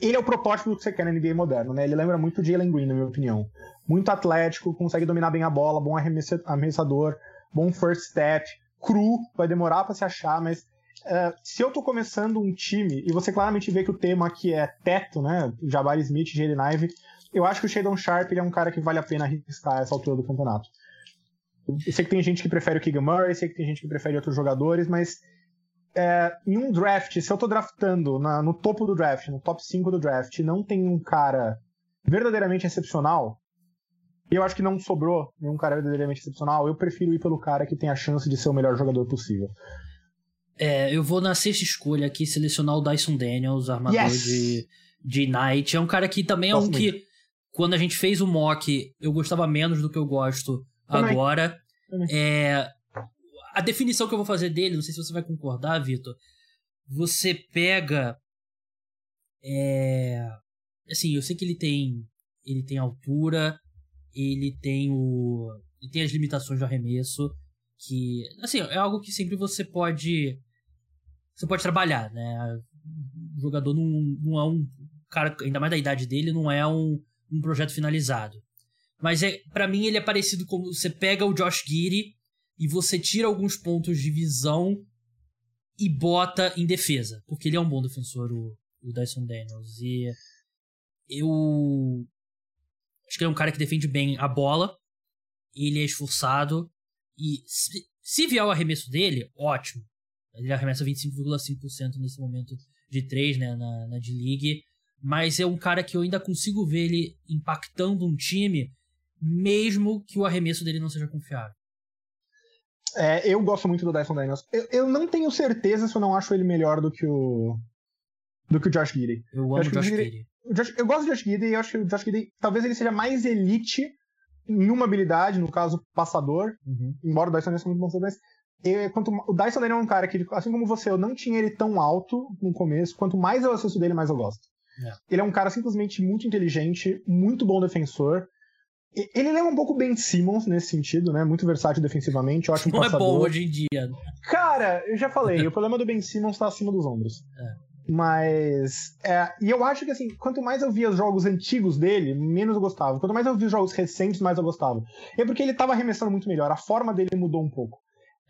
S2: ele é o protótipo do que você quer na NBA moderno, né? Ele lembra muito de Jalen Green, na minha opinião. Muito atlético, consegue dominar bem a bola, bom arremessador, bom first step, cru, vai demorar para se achar, mas Uh, se eu tô começando um time, e você claramente vê que o tema aqui é teto, né? Jabari Smith, Jalen Ive, eu acho que o Shadon Sharp é um cara que vale a pena arriscar essa altura do campeonato. Eu sei que tem gente que prefere o Keegan Murray, sei que tem gente que prefere outros jogadores, mas é, em um draft, se eu tô draftando na, no topo do draft, no top 5 do draft, não tem um cara verdadeiramente excepcional, e eu acho que não sobrou nenhum cara verdadeiramente excepcional, eu prefiro ir pelo cara que tem a chance de ser o melhor jogador possível.
S1: É, eu vou na sexta escolha aqui selecionar o Dyson Daniels, armador yes! de, de Knight. É um cara que também é um muito. que, quando a gente fez o mock, eu gostava menos do que eu gosto também. agora. Também. É, a definição que eu vou fazer dele, não sei se você vai concordar, Vitor. Você pega. É, assim, eu sei que ele tem. Ele tem altura, ele tem o. Ele tem as limitações do arremesso. Que. Assim, é algo que sempre você pode você pode trabalhar, né? O jogador não, não é um cara, ainda mais da idade dele, não é um, um projeto finalizado. Mas é, para mim ele é parecido como você pega o Josh Giddy e você tira alguns pontos de visão e bota em defesa, porque ele é um bom defensor, o, o Dyson Daniels. E eu acho que ele é um cara que defende bem a bola, ele é esforçado e se, se vier o arremesso dele, ótimo. Ele arremessa 25,5% nesse momento de 3, né, na, na D-League. Mas é um cara que eu ainda consigo ver ele impactando um time, mesmo que o arremesso dele não seja confiável.
S2: É, eu gosto muito do Dyson Daniels. Eu, eu, não tenho certeza se eu não acho ele melhor do que o do que o Josh Giddy.
S1: Eu amo o Josh Giddy.
S2: eu gosto do Josh Giddy e eu acho que o Josh Giddy talvez ele seja mais elite em uma habilidade, no caso passador, uhum. embora o Dyson Daniels seja muito bom, mas eu, quanto, o Dyson Daniel é um cara que, assim como você, eu não tinha ele tão alto no começo. Quanto mais eu assisto dele, mais eu gosto. É. Ele é um cara simplesmente muito inteligente, muito bom defensor. Ele lembra um pouco Ben Simmons nesse sentido, né? Muito versátil defensivamente. Um
S1: Não
S2: passador.
S1: é bom hoje em dia.
S2: Cara, eu já falei, o problema do Ben Simmons tá acima dos ombros. É. Mas. É, e eu acho que assim, quanto mais eu via os jogos antigos dele, menos eu gostava. Quanto mais eu via os jogos recentes, mais eu gostava. É porque ele tava arremessando muito melhor. A forma dele mudou um pouco.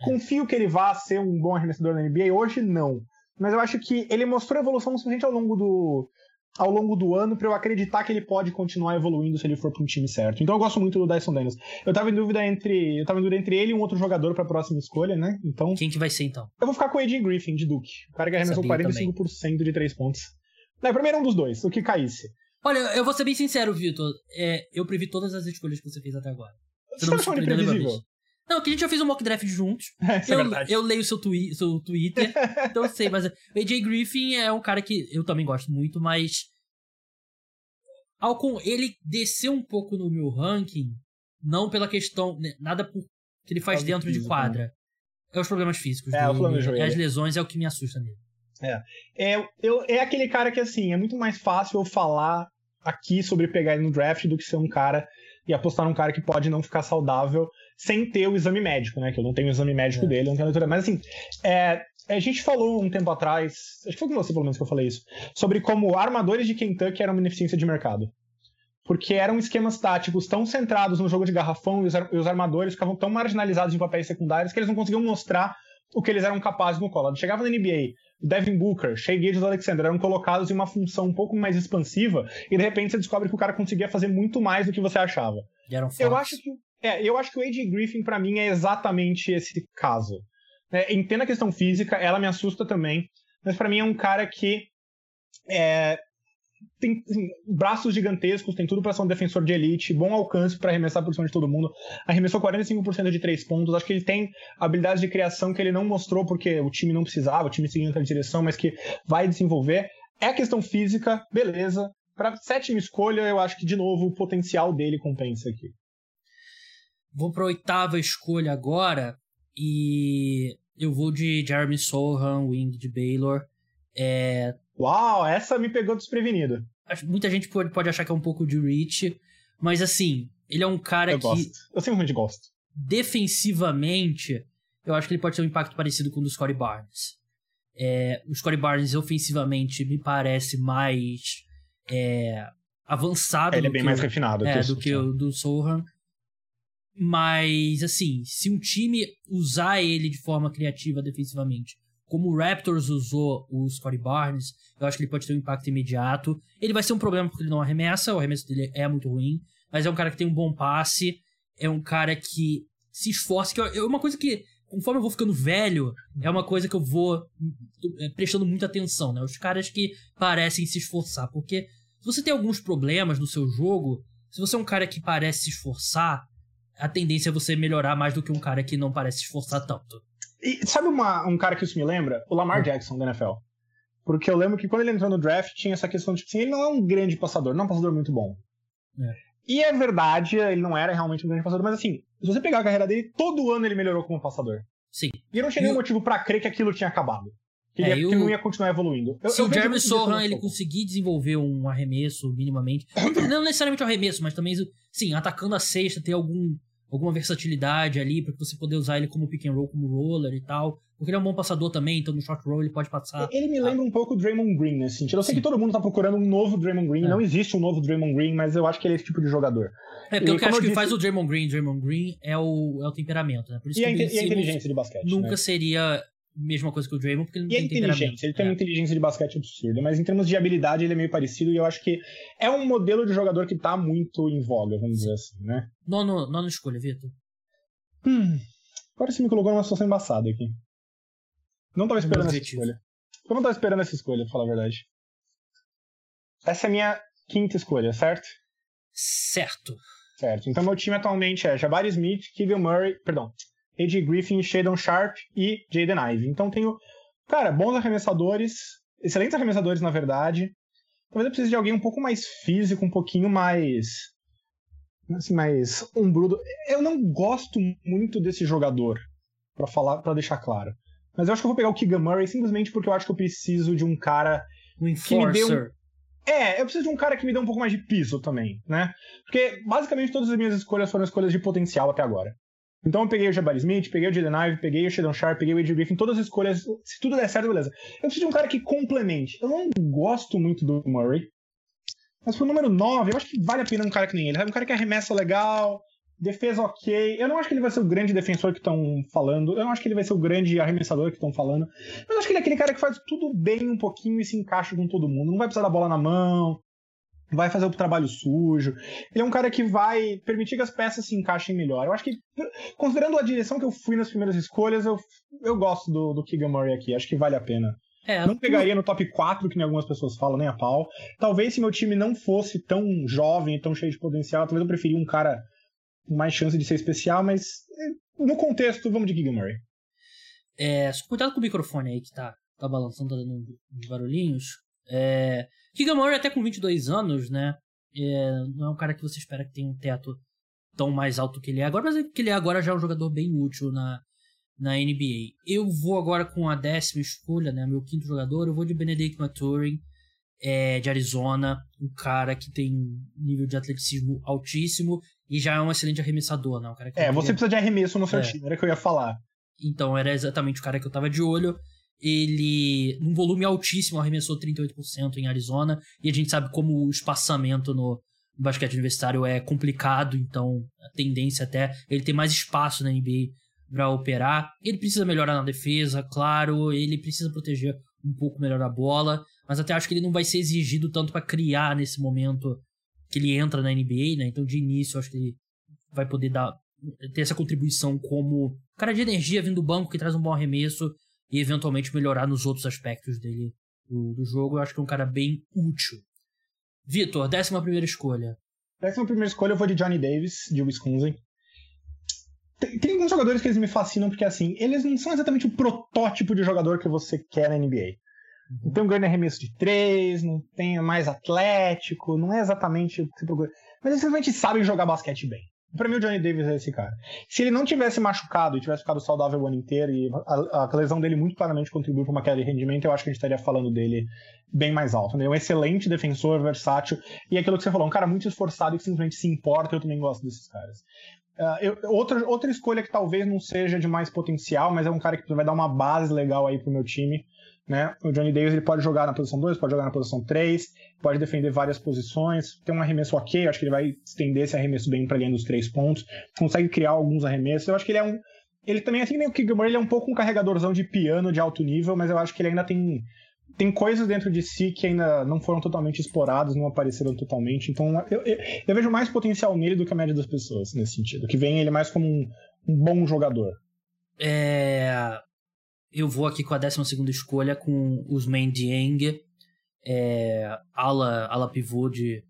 S2: Confio que ele vá ser um bom arremessador na NBA. Hoje, não. Mas eu acho que ele mostrou evolução suficiente ao longo do, ao longo do ano para eu acreditar que ele pode continuar evoluindo se ele for para um time certo. Então eu gosto muito do Dyson Daniels. Eu tava em dúvida entre, eu tava em dúvida entre ele e um outro jogador para a próxima escolha, né? Então
S1: Quem que vai ser então?
S2: Eu vou ficar com o AJ Griffin de Duke, o cara que arremessou 45% também. de três pontos. Não, primeiro um dos dois, o que caísse.
S1: Olha, eu vou ser bem sincero, Vitor. É, eu previ todas as escolhas que você fez até agora.
S2: Você, você não me surpreendeu
S1: não, que a gente já fez um mock draft juntos. É, eu, é eu leio seu, twi seu Twitter, então eu sei, mas o AJ Griffin é um cara que eu também gosto muito, mas. Alcon, ele desceu um pouco no meu ranking, não pela questão. Né, nada por que ele faz dentro físico, de quadra. Né? É os problemas físicos.
S2: É,
S1: dele,
S2: o problema joelho.
S1: As lesões é o que me assusta nele.
S2: É. É, eu, é aquele cara que, assim, é muito mais fácil eu falar aqui sobre pegar ele no draft do que ser um cara e apostar num cara que pode não ficar saudável sem ter o exame médico, né? Que eu não tenho o exame médico é. dele, não tenho a leitura. Mas assim, é, a gente falou um tempo atrás, acho que foi com você pelo menos que eu falei isso, sobre como armadores de Kentucky eram uma ineficiência de mercado. Porque eram esquemas táticos tão centrados no jogo de garrafão e os, e os armadores ficavam tão marginalizados em papéis secundários que eles não conseguiam mostrar o que eles eram capazes no colo. Chegava na NBA, Devin Booker, Shea Gilgeous Alexander eram colocados em uma função um pouco mais expansiva e de repente você descobre que o cara conseguia fazer muito mais do que você achava.
S1: Eu
S2: acho que é, eu acho que o AJ Griffin para mim é exatamente esse caso. É, entendo a questão física, ela me assusta também, mas para mim é um cara que é, tem assim, braços gigantescos, tem tudo para ser um defensor de elite, bom alcance para arremessar por cima de todo mundo. Arremessou 45% de três pontos. Acho que ele tem habilidades de criação que ele não mostrou porque o time não precisava, o time seguia aquela direção, mas que vai desenvolver. É questão física, beleza. Para sétima escolha, eu acho que de novo o potencial dele compensa aqui.
S1: Vou para oitava escolha agora e eu vou de Jeremy Sohan, wing de Baylor. É,
S2: Uau, essa me pegou desprevenido.
S1: Muita gente pode, pode achar que é um pouco de reach, mas assim, ele é um cara
S2: eu
S1: que.
S2: Gosto. Eu simplesmente gosto.
S1: Defensivamente, eu acho que ele pode ter um impacto parecido com o do Scottie Barnes. É, o Scottie Barnes, ofensivamente, me parece mais é, avançado.
S2: Ele é bem mais o, refinado
S1: é,
S2: que
S1: do que o do Sohan. Mas, assim, se um time usar ele de forma criativa defensivamente como o Raptors usou o Scottie Barnes, eu acho que ele pode ter um impacto imediato. Ele vai ser um problema porque ele não arremessa, o arremesso dele é muito ruim, mas é um cara que tem um bom passe, é um cara que se esforce, que é uma coisa que, conforme eu vou ficando velho, é uma coisa que eu vou é, prestando muita atenção, né? Os caras que parecem se esforçar, porque se você tem alguns problemas no seu jogo, se você é um cara que parece se esforçar, a tendência é você melhorar mais do que um cara que não parece se esforçar tanto.
S2: E sabe uma, um cara que isso me lembra? O Lamar hum. Jackson da NFL. Porque eu lembro que quando ele entrou no draft tinha essa questão de que assim, ele não é um grande passador, não é um passador muito bom. É. E é verdade, ele não era realmente um grande passador, mas assim, se você pegar a carreira dele, todo ano ele melhorou como passador.
S1: Sim.
S2: E eu não tinha nenhum motivo para crer que aquilo tinha acabado. Que, é, ele, ia, que não ia continuar evoluindo.
S1: Eu, se eu o Jeremy Sohan ele conseguir desenvolver um arremesso minimamente, não necessariamente um arremesso, mas também, sim, atacando a cesta, ter algum alguma versatilidade ali para você poder usar ele como pick and roll, como roller e tal. Porque ele é um bom passador também, então no short roll ele pode passar.
S2: Ele me lembra um pouco o Draymond Green nesse sentido. Eu sei Sim. que todo mundo tá procurando um novo Draymond Green, é. não existe um novo Draymond Green, mas eu acho que ele é esse tipo de jogador.
S1: É, porque e, o que eu acho que disse... faz o Draymond Green Draymond Green é o, é o temperamento, né? Por isso
S2: e,
S1: que a,
S2: e a inteligência de basquete.
S1: Nunca
S2: né?
S1: seria mesma coisa que o Draymond, porque ele não e
S2: tem inteligência, ele tem uma é. inteligência de basquete absurda, mas em termos de habilidade ele é meio parecido e eu acho que é um modelo de jogador que tá muito em voga, vamos dizer assim, né?
S1: Nono, nono escolha, Vitor.
S2: Hum, agora você me colocou numa situação embaçada aqui. Não tava esperando essa escolha. Eu não tava esperando essa escolha, pra falar a verdade. Essa é a minha quinta escolha, certo?
S1: Certo.
S2: Certo. Então meu time atualmente é Jabari Smith, Keegan Murray, perdão, AJ Griffin, Shadon Sharp e Jaden Ive. Então tenho, cara, bons arremessadores, excelentes arremessadores na verdade. Talvez eu precise de alguém um pouco mais físico, um pouquinho mais assim, mais umbrudo. Eu não gosto muito desse jogador, para falar, para deixar claro. Mas eu acho que eu vou pegar o Keegan Murray simplesmente porque eu acho que eu preciso de um cara
S1: um que me dê um...
S2: É, eu preciso de um cara que me dê um pouco mais de piso também, né? Porque basicamente todas as minhas escolhas foram escolhas de potencial até agora. Então eu peguei o Jabari Smith, peguei o Jaden Ive, peguei o Shadon Sharp, peguei o AJ Griffin, todas as escolhas, se tudo der certo, beleza. Eu preciso de um cara que complemente. Eu não gosto muito do Murray, mas pro número 9, eu acho que vale a pena um cara que nem ele. Um cara que arremessa legal, defesa ok. Eu não acho que ele vai ser o grande defensor que estão falando. Eu não acho que ele vai ser o grande arremessador que estão falando. Mas eu acho que ele é aquele cara que faz tudo bem um pouquinho e se encaixa com todo mundo. Não vai precisar da bola na mão. Vai fazer o trabalho sujo. Ele é um cara que vai permitir que as peças se encaixem melhor. Eu acho que, considerando a direção que eu fui nas primeiras escolhas, eu, eu gosto do, do Keegan Murray aqui. Acho que vale a pena. É, não pegaria no top 4, que nem algumas pessoas falam, nem a pau. Talvez se meu time não fosse tão jovem, tão cheio de potencial, talvez eu preferia um cara com mais chance de ser especial, mas eh, no contexto, vamos de Giga Murray.
S1: É, cuidado com o microfone aí que tá, tá balançando, tá dando uns barulhinhos. É, Giga Murray até com 22 anos, né? É, não é um cara que você espera que tenha um teto tão mais alto que ele é agora, mas é que ele é agora já é um jogador bem útil na, na NBA. Eu vou agora com a décima escolha, né? Meu quinto jogador, eu vou de Benedict Maturin, é, de Arizona, um cara que tem um nível de atleticismo altíssimo e já é um excelente arremessador, né? Um cara
S2: que é, você precisa de arremesso no seu é. time, era o que eu ia falar.
S1: Então, era exatamente o cara que eu tava de olho. Ele, num volume altíssimo, arremessou 38% em Arizona. E a gente sabe como o espaçamento no basquete universitário é complicado, então a tendência até ele ter mais espaço na NBA para operar. Ele precisa melhorar na defesa, claro, ele precisa proteger um pouco melhor a bola, mas até acho que ele não vai ser exigido tanto para criar nesse momento que ele entra na NBA, né? Então de início acho que ele vai poder dar ter essa contribuição como cara de energia vindo do banco que traz um bom arremesso e eventualmente melhorar nos outros aspectos dele do, do jogo. Eu acho que é um cara bem útil. Vitor, décima primeira escolha.
S2: Décima primeira escolha eu vou de Johnny Davis, de Wisconsin. Tem, tem, alguns jogadores que eles me fascinam porque, assim, eles não são exatamente o protótipo de jogador que você quer na NBA. Não tem um grande arremesso de três, não tem mais atlético, não é exatamente o que você procura. Mas eles simplesmente sabem jogar basquete bem. Pra mim, o Johnny Davis é esse cara. Se ele não tivesse machucado e tivesse ficado saudável o ano inteiro, e a, a lesão dele muito claramente contribuiu para uma queda de rendimento, eu acho que a gente estaria falando dele bem mais alto. Né? É um excelente defensor, versátil, e é aquilo que você falou, um cara muito esforçado e que simplesmente se importa, eu também gosto desses caras. Uh, eu, outra, outra escolha que talvez não seja de mais potencial, mas é um cara que vai dar uma base legal aí pro meu time. Né? O Johnny Davis ele pode jogar na posição 2, pode jogar na posição 3, pode defender várias posições, tem um arremesso ok, acho que ele vai estender esse arremesso bem para ganhar dos três pontos, consegue criar alguns arremessos. Eu acho que ele é um. Ele também, assim nem o Keegan ele é um pouco um carregadorzão de piano de alto nível, mas eu acho que ele ainda tem tem coisas dentro de si que ainda não foram totalmente exploradas, não apareceram totalmente. Então eu, eu, eu, vejo mais potencial nele do que a média das pessoas nesse sentido. Que vem ele mais como um, um bom jogador?
S1: É... Eu vou aqui com a 12 escolha com os Main Dieng, é... ala, ala pivô de,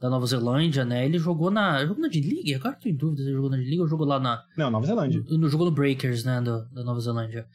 S1: da Nova Zelândia, né? Ele jogou na. Jogou na D-League? Agora tô em dúvida se ele jogou na D-League ou jogou lá na.
S2: Não, Nova Zelândia.
S1: No, no jogou no Breakers, né? Da, da Nova Zelândia.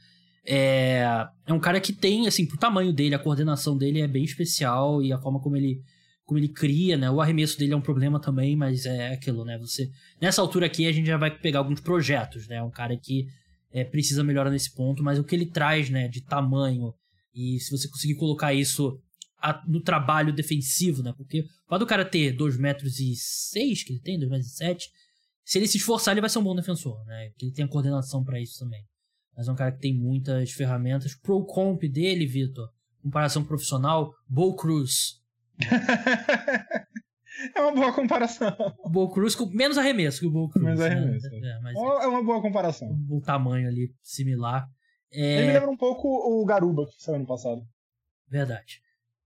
S1: É, é um cara que tem, assim, pro tamanho dele, a coordenação dele é bem especial e a forma como ele como ele cria, né? O arremesso dele é um problema também, mas é aquilo, né? Você nessa altura aqui a gente já vai pegar alguns projetos, né? Um cara que é, precisa melhorar nesse ponto, mas o que ele traz, né? De tamanho e se você conseguir colocar isso a, no trabalho defensivo, né? Porque pode o cara ter 2 metros e 6 que ele tem, 2 metros e 7, se ele se esforçar ele vai ser um bom defensor, né? Porque ele tem a coordenação para isso também. Mas é um cara que tem muitas ferramentas. Pro comp dele, Vitor, comparação profissional, Bo Cruz
S2: é uma boa comparação.
S1: O Bo Cruz com menos arremesso que o Bo Cruz.
S2: Menos né? arremesso. Né? É, mas é uma boa comparação.
S1: O tamanho ali similar. É...
S2: Ele me lembra um pouco o Garuba que saiu ano passado.
S1: Verdade.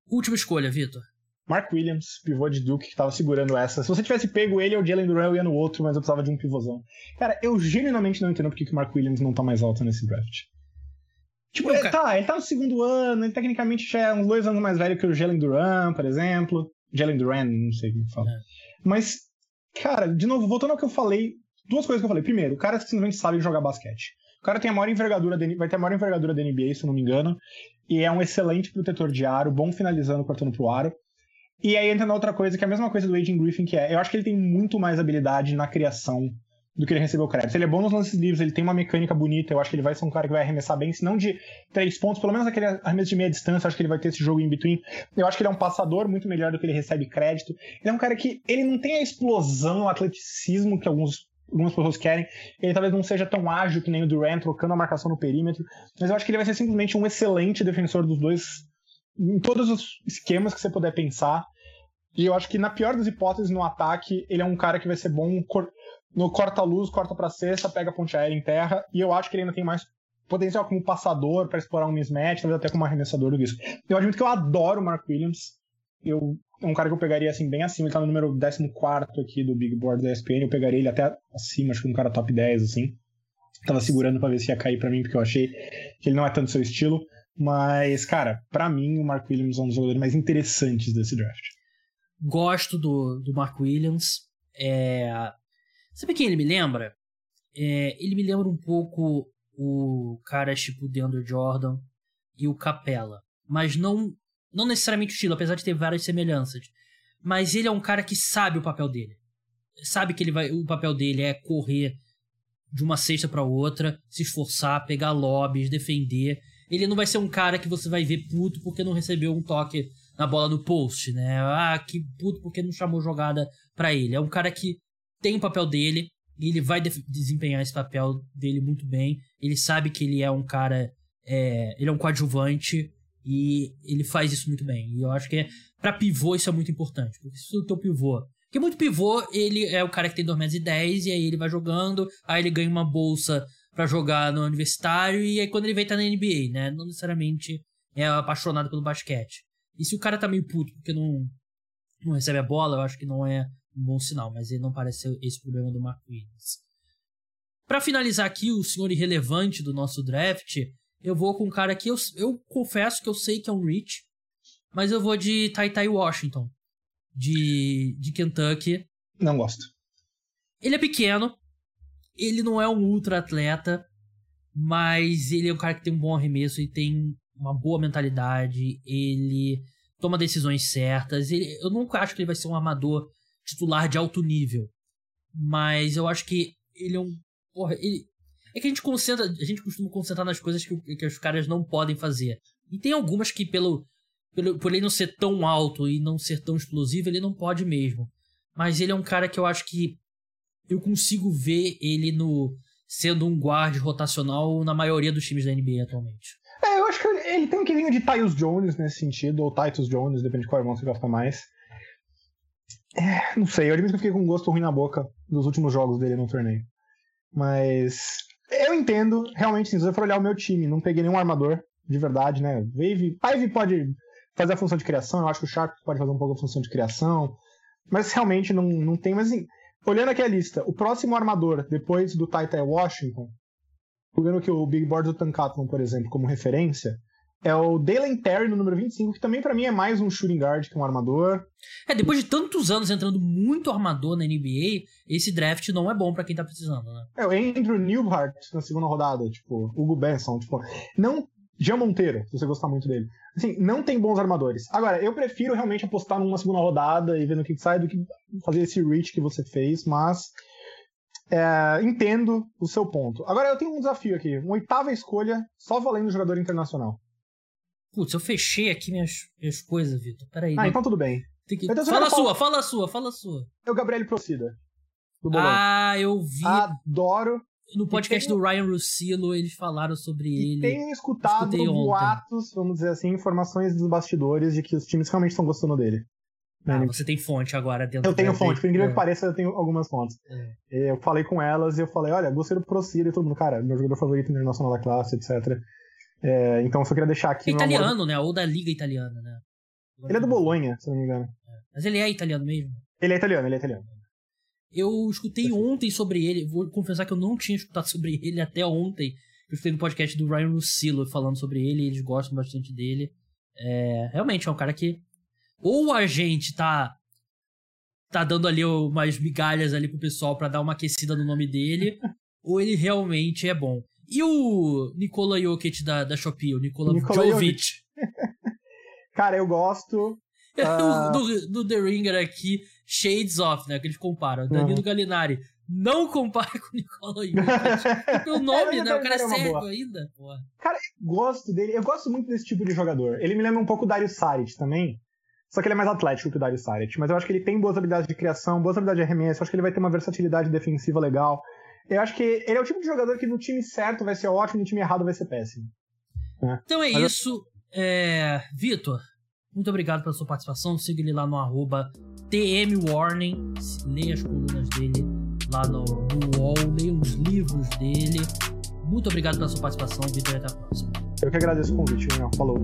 S1: Última escolha, Vitor.
S2: Mark Williams, pivô de Duke, que tava segurando essa. Se você tivesse pego ele ou Jalen Duran, eu ia no outro, mas eu precisava de um pivôzão. Cara, eu genuinamente não entendo porque que o Mark Williams não tá mais alto nesse draft. Tipo, ele, tá, ele tá no segundo ano, ele tecnicamente já é uns dois anos mais velho que o Jalen Duran, por exemplo. Jalen Duran, não sei como fala. É. Mas, cara, de novo, voltando ao que eu falei, duas coisas que eu falei. Primeiro, o cara simplesmente sabe jogar basquete. O cara tem a maior envergadura, de, vai ter a maior envergadura da NBA, se eu não me engano, e é um excelente protetor de aro, bom finalizando, cortando pro aro. E aí entra na outra coisa, que é a mesma coisa do Agent Griffin, que é, eu acho que ele tem muito mais habilidade na criação do que ele recebeu crédito. Ele é bom nos lances livres, ele tem uma mecânica bonita, eu acho que ele vai ser um cara que vai arremessar bem, se não de três pontos, pelo menos aquele arremesso de meia distância, acho que ele vai ter esse jogo em between. Eu acho que ele é um passador muito melhor do que ele recebe crédito. Ele é um cara que ele não tem a explosão, o atleticismo que alguns algumas pessoas querem. Ele talvez não seja tão ágil que nem o Durant, trocando a marcação no perímetro, mas eu acho que ele vai ser simplesmente um excelente defensor dos dois em todos os esquemas que você puder pensar. E eu acho que na pior das hipóteses no ataque, ele é um cara que vai ser bom no corta-luz, corta para cesta, pega a ponte aérea em terra, e eu acho que ele ainda tem mais potencial como passador para explorar um mismatch, talvez até como arremessador do disco. Eu admito que eu adoro o Mark Williams. Eu, é um cara que eu pegaria assim bem acima, ele tá no número 14 aqui do Big Board da ESPN, eu pegaria ele até acima, acho que um cara top 10 assim. Tava segurando para ver se ia cair para mim, porque eu achei que ele não é tanto seu estilo, mas cara, para mim o Mark Williams é um dos jogadores mais interessantes desse draft.
S1: Gosto do, do Mark Williams. É, Sabe quem ele me lembra? É, ele me lembra um pouco o cara tipo Deandre Jordan e o Capella. Mas não, não necessariamente o estilo, apesar de ter várias semelhanças. Mas ele é um cara que sabe o papel dele. Sabe que ele vai, o papel dele é correr de uma cesta para outra, se esforçar, pegar lobbies, defender. Ele não vai ser um cara que você vai ver puto porque não recebeu um toque na bola no post, né? Ah, que puto porque não chamou jogada para ele. É um cara que tem o papel dele e ele vai desempenhar esse papel dele muito bem. Ele sabe que ele é um cara. É, ele é um coadjuvante e ele faz isso muito bem. E eu acho que é, para pivô isso é muito importante. Porque se o teu pivô. Porque muito pivô, ele é o cara que tem 2 metros e 10 e aí ele vai jogando, aí ele ganha uma bolsa para jogar no universitário e aí quando ele vem estar tá na NBA, né? Não necessariamente é apaixonado pelo basquete. E se o cara tá meio puto porque não, não recebe a bola, eu acho que não é um bom sinal, mas ele não parece ser esse problema do Mark Williams. Para finalizar aqui o senhor irrelevante do nosso draft, eu vou com um cara que eu, eu confesso que eu sei que é um reach, mas eu vou de Tai Tai Washington, de, de Kentucky.
S2: Não gosto.
S1: Ele é pequeno, ele não é um ultra atleta, mas ele é um cara que tem um bom arremesso, e tem uma boa mentalidade, ele toma decisões certas. Ele, eu nunca acho que ele vai ser um armador titular de alto nível. Mas eu acho que ele é um. Porra, ele. É que a gente concentra. A gente costuma concentrar nas coisas que, que os caras não podem fazer. E tem algumas que, pelo, pelo. Por ele não ser tão alto e não ser tão explosivo, ele não pode mesmo. Mas ele é um cara que eu acho que. Eu consigo ver ele no. Sendo um guarde rotacional na maioria dos times da NBA atualmente.
S2: É, eu acho que ele tem um quezinho de Tyus Jones nesse sentido, ou Titus Jones, depende de qual irmão você gosta mais. É, não sei, eu admito que eu fiquei com um gosto ruim na boca dos últimos jogos dele no torneio. Mas eu entendo, realmente, se você for olhar o meu time, não peguei nenhum armador, de verdade, né? Wave, Ivy pode fazer a função de criação, eu acho que o Sharp pode fazer um pouco a função de criação, mas realmente não, não tem, mas assim, olhando aqui a lista, o próximo armador, depois do Taita Washington, pegando aqui o Big Board do Tankathlon, por exemplo, como referência, é o Dalen Terry no número 25, que também para mim é mais um shooting guard que um armador.
S1: É, depois de tantos anos entrando muito armador na NBA, esse draft não é bom para quem tá precisando, né?
S2: É, o Andrew Newhart na segunda rodada, tipo, Hugo Benson, tipo, não Jean Monteiro, se você gostar muito dele. Assim, não tem bons armadores. Agora, eu prefiro realmente apostar numa segunda rodada e ver no que sai do que fazer esse reach que você fez, mas é, entendo o seu ponto. Agora, eu tenho um desafio aqui. Uma oitava escolha, só valendo jogador internacional.
S1: Putz, eu fechei aqui minhas, minhas coisas, Vitor. Peraí.
S2: Ah, né? então tudo bem.
S1: Que... Então, fala a sua, fala a sua, fala a sua.
S2: É o Gabriel Procida.
S1: Ah, eu vi.
S2: Adoro.
S1: No podcast tenho... do Ryan Russillo, eles falaram sobre
S2: e
S1: ele.
S2: Tenho escutado boatos, vamos dizer assim, informações dos bastidores de que os times realmente estão gostando dele.
S1: Ah, né? você tem fonte agora dentro
S2: Eu tenho fonte, por incrível é. que pareça, eu tenho algumas fontes. É. Eu falei com elas e eu falei, olha, gostei do Procida e todo mundo, cara, meu jogador favorito internacional da classe, etc. É, então eu só queria deixar aqui.
S1: É italiano, amor... né? Ou da Liga Italiana, né?
S2: Ele é do Bolonha, se não me engano.
S1: É. Mas ele é italiano mesmo?
S2: Ele é italiano, ele é italiano.
S1: Eu escutei ontem sobre ele, vou confessar que eu não tinha escutado sobre ele até ontem. Eu escutei no podcast do Ryan Russillo falando sobre ele, eles gostam bastante dele. É, realmente é um cara que. Ou a gente tá. tá dando ali umas migalhas ali pro pessoal para dar uma aquecida no nome dele, ou ele realmente é bom. E o Nikola Jokic da, da Shopee, o Nikola, Nikola Jovic?
S2: Cara, eu gosto.
S1: Uh... do, do, The Ringer aqui, Shades of, né? Que eles comparam. Danilo uhum. Gallinari. Não compare com o Nikola Jokic. Pelo nome, é, né? O cara é cego ainda. Porra.
S2: Cara, eu gosto dele. Eu gosto muito desse tipo de jogador. Ele me lembra um pouco o Dario Saric também. Só que ele é mais atlético que o Dario Saric. Mas eu acho que ele tem boas habilidades de criação, boas habilidades de arremesso. Eu acho que ele vai ter uma versatilidade defensiva legal. Eu acho que ele é o tipo de jogador que no time certo vai ser ótimo, no time errado vai ser péssimo.
S1: Né? Então é Mas isso. Eu... É... Vitor, muito obrigado pela sua participação. Siga ele lá no arroba TMWarning. Leia as colunas dele lá no, no UOL. Leia os livros dele. Muito obrigado pela sua participação, Vitor, e até a próxima.
S2: Eu que agradeço o convite, Daniel. Falou.